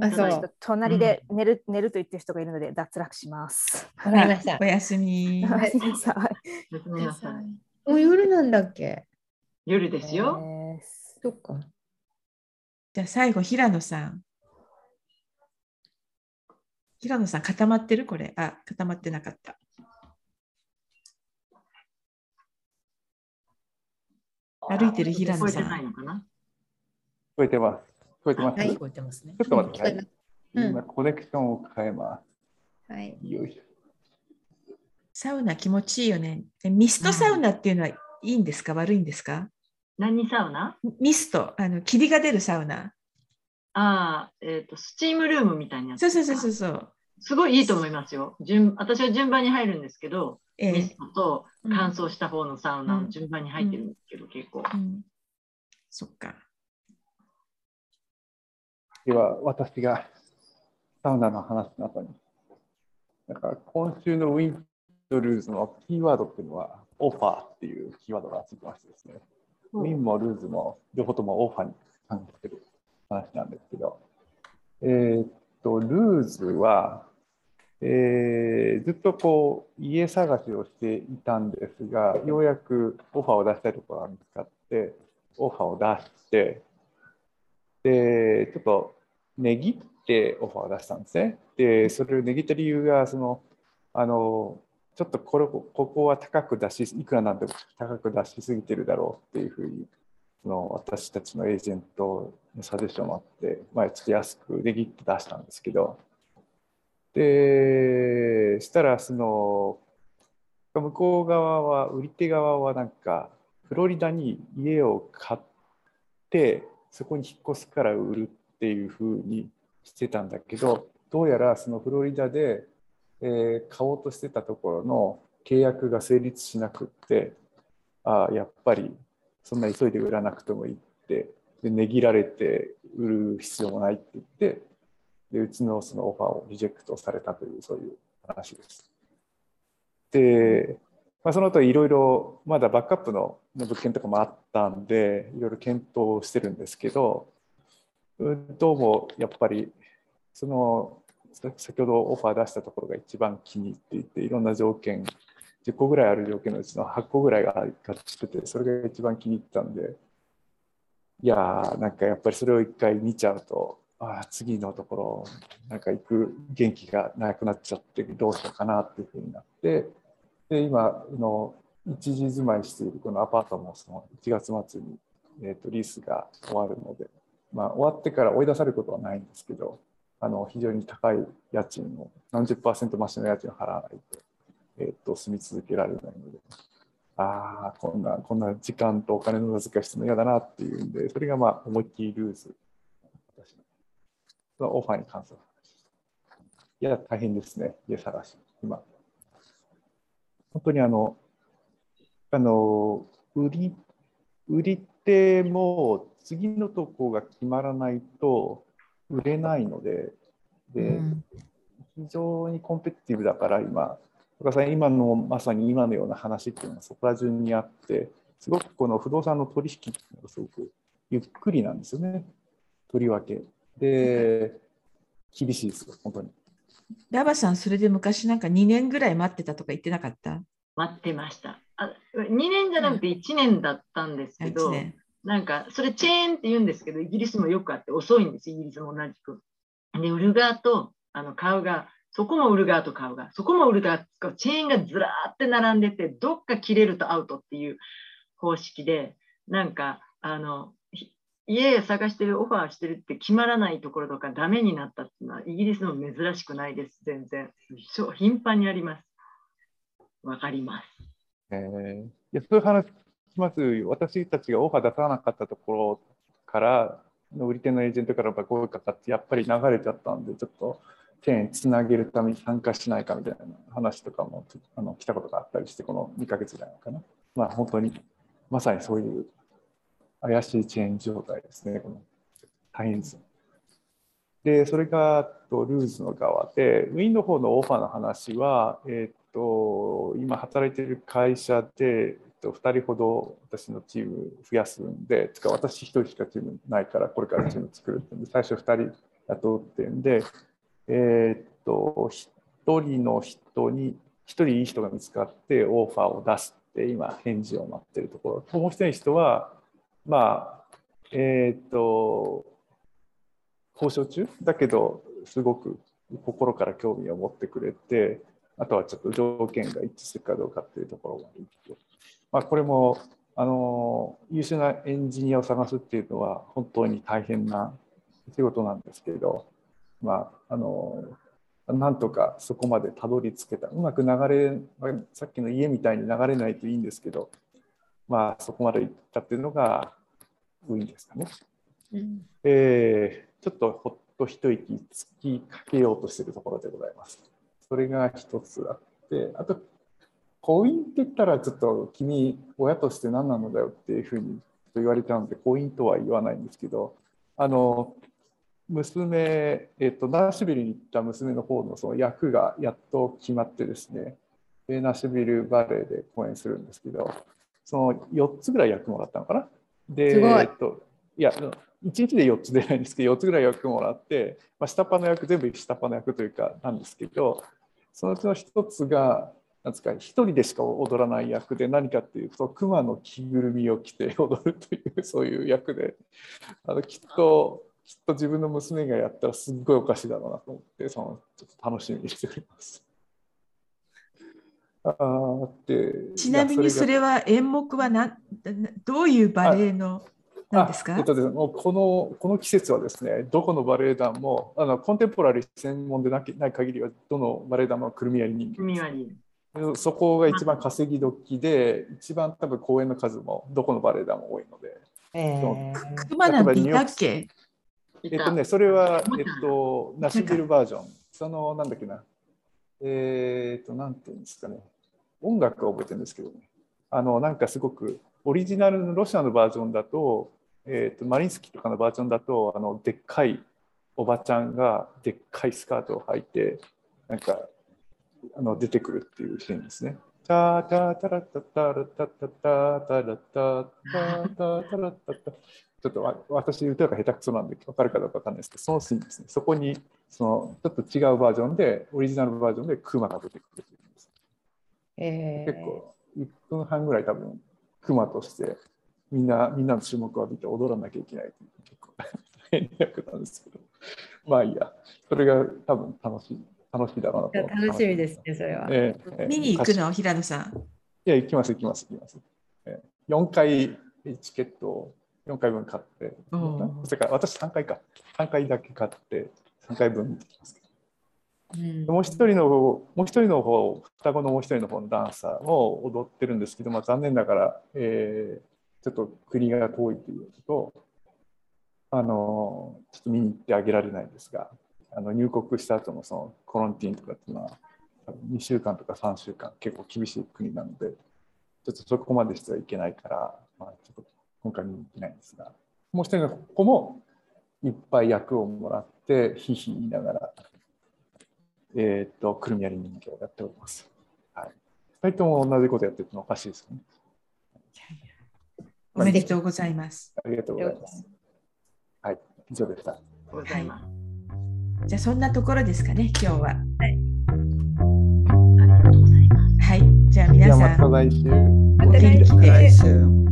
あそう隣で寝る,、寝ると言ってる人がいるので脱落します。わかりましたお。やすみ。なさい。ごめんなさい。もう夜なんだっけ？夜ですよ。ですそっか。じゃあ最後、平野さん。平野さん、固まってる？これ。あ、固まってなかった。歩いてる平聞こえて野さん。ないのかな？聞こえてます。聞こえてます？はいち聞こえてますね。ょっと待ってください。うん今、コネクションを変えまはい。す。よいしょ。サウナ気持ちいいよね。でミストサウナっていうのはいいんですか？悪いんですか？何サウナ？ミスト、あの霧が出るサウナ。ああ、えっ、と、スチームルームみたいなやつ。そうそうそうそうそう。すごいいいと思いますよ。順私は順番に入るんですけど、えミスえトとうん乾燥した方のサウナうんを順番に入ってるんですけど、結構。うん、そっか。では、私がサウナの話の後に、なんか今週のウィンドルーズのキーワードっていうのは、オファーっていうキーワードがついてましてですね、ウィンもルーズも両方ともオファーに関してる話なんですけど、えーっと、ルーズは、えーずっとこう家探しをしていたんですが、ようやくオファーを出したいところが見つかって、オファーを出して、で、ちょっと値切ってオファーを出したんですね。で、それを値切った理由が、その、あの、ちょっとこれここは高く出し、いくらなんでも高く出しすぎてるだろうっていうふうに、その私たちのエージェントのサジェスションもあって、まあ、ちょっと安く値切って出したんですけど、で、したら、その、向こう側は、売り手側はなんか、フロリダに家を買って、そこに引っ越すから売るっていうふうにしてたんだけど、どうやらそのフロリダで、えー買おうとしてたところの契約が成立しなくって、ああ、やっぱりそんな急いで売らなくてもいいって、で値切られて売る必要もないって言って、でうちのそのオファーをリジェクトされたという、そういう話です。で、まあ、その後いろいろまだバックアップの物件とかもあったんでいろいろ検討してるんですけどどうもやっぱりその先ほどオファー出したところが一番気に入っていていろんな条件10個ぐらいある条件のうちの8個ぐらいが合致しててそれが一番気に入ったんでいやーなんかやっぱりそれを一回見ちゃうとあ次のところなんか行く元気がなくなっちゃってどうしようかなっていうふうになって。で今の一時住まいしているこのアパートもその1月末に、えー、とリースが終わるので、まあ、終わってから追い出されることはないんですけどあの非常に高い家賃を何十パーセント増しの家賃を払わないと,、えー、と住み続けられないのでああこんなこんな時間とお金の無駄遣いしてるの嫌だなっていうんでそれがまあ思いっきりルーズ私のオファーに関する話いや大変ですね家探し今。本当にあの、あの、売り、売り手もう次のとこが決まらないと売れないので、で、うん非常にコンペティティブだから今、高さん、今のまさに今のような話っていうのがそこら中にあって、すごくこの不動産の取引っていうのがすごくゆっくりなんですよね、とりわけ。で、厳しいですよ、本当に。ラバさん、それで昔なんか2年ぐらい待ってたとか言ってなかった？待ってました。あ2年じゃなくて1年だったんですけあど、一年なんかそれチェーンって言うんですけど、イギリスもよくあって遅いんです、イギリスも同じく。で、売る側とあの買う側、そこも売る側と買う側、そこも売る側、チェーンがずらーって並んでて、どっか切れるとアウトっていう方式で、なんか、あの、ひ家探してる、オファーしてるって決まらないところとかダメになったっていうのは、イギリスの珍しくないです、全然。そう頻繁にあります。わかります。えーいやそういう話ます。私たちがオファー出さなかったところから、売り手のエージェントからやっぱ声かかって、やっぱり流れちゃったんで、ちょっとチェーンつなげるために参加しないかみたいな話とかもあの来たことがあったりして、この2ヶ月ぐらいかな。まあ本当に、まさにそういう怪しいチェーン状態ですね。この大変です。で、それがとルーズの側で、ウィンの方のオファーの話は、えっと、今働いている会社で、と、2人ほど私のチーム増やすんで、つか私1人しかチームないから、これからチーム作るってんで、最初2人雇ってんで、えっと、1人の人に、1人いい人が見つかって、オファーを出すって、今、返事を待ってるところ。もう一人の人は、まあ、えっと、交渉中？だけど、すごく心から興味を持ってくれて、あとはちょっと条件が一致するかどうかっていうところがいい。まあ、これも、あの、優秀なエンジニアを探すっていうのは本当に大変な仕事なんですけど、まあ、あの、なんとかそこまでたどり着けた。うまく流れ、さっきの家みたいに流れないといいんですけど、まあ、そこまで行ったっていうのが、多いんですかね。うんえーちょっとほっと一息つきかけようとしているところでございます。それが一つあって、あと、婚姻って言ったら、ちょっと君、親として何なのだよっていうふうに言われたので、婚姻とは言わないんですけど、あの、娘、えっと、ナッシュビルに行った娘の方のその役がやっと決まってですね、でナッシュビルバレエで公演するんですけど、その4つぐらい役もらったのかな？でえっと、いや、1日で4つ出ないんですけど、4つぐらい役もらって、まあ、下っ端の役、全部下っ端の役というか、なんですけど、そのうちの1つが、なんですか、1人でしか踊らない役で、何かっていうと、熊の着ぐるみを着て 踊るという、そういう役で、あのきっと、きっと自分の娘がやったらすっごいおかしいだろうなと思って、そのちょっと楽しみにしております。あーってちなみにそれはは演目は何どういうバレエのなんですか？あえっとですね、もうこのこの季節はですね、どこのバレエ団もあのコンテンポラリー専門でなきない限りは、どのバレエ団もくるみ割り人間組割り。です。そこが一番稼ぎ時で、一番多分公演の数もどこのバレエ団も多いので、えー。熊なんていたっえっとね、それは、えっと、ナッシュビルバージョン、その、なんだっけな、えっと、なんていうんですかね、音楽は覚えてるんですけどね、あの、なんかすごく、オリジナルのロシアのバージョンだと、えっと、マリンスキーとかのバージョンだと、あの、でっかいおばちゃんが、でっかいスカートを履いて、なんか、あの、出てくるっていうシーンですね。タタタラタタラタタタタラタタタタラタタちょっとわ私、歌が下手くそなんで分かるかどうか分かんないですけど、そのシーンですね。そこにそのちょっと違うバージョンで、オリジナルバージョンでクマが出てくるというんです。えー結構、1分半ぐらい多分、クマとしてみんなみんなの注目を浴びて踊らなきゃいけないという結構大変な役なんですけど、まあいいや、それが多分楽しい楽しいだろうなと。楽しみですね、それは。ええええ見に行くの平野さん？いや、行きます、行きます、行きます。えー4回チケットを4回分買って、それから私3回か、3回だけ買って、3回分見てきます。うんもう一人の方、もう一人の方、双子のもう一人の方のダンサーも踊ってるんですけど、まあ、残念ながら、えーちょっと国が遠いということと、あの、ちょっと見に行ってあげられないんですが、あの入国した後のそのコロンティーンとかっていうのは、多分2週間とか3週間、結構厳しい国なので、ちょっとそこまでしてはいけないから、まあ、ちょっと今回見に行けないんですが、もう一人の子もいっぱい役をもらって、ひいひい言いながら、えーっと、くるみ割り人形をやっております。はい。二人とも同じことやってるのおかしいですよね。おめでとうございます。ありがとうございます。はい、以上でした。ございます。じゃあそんなところですかね、今日は。ありがとうございます。はい。じゃあ皆さん、た来週。また来週お元気で来週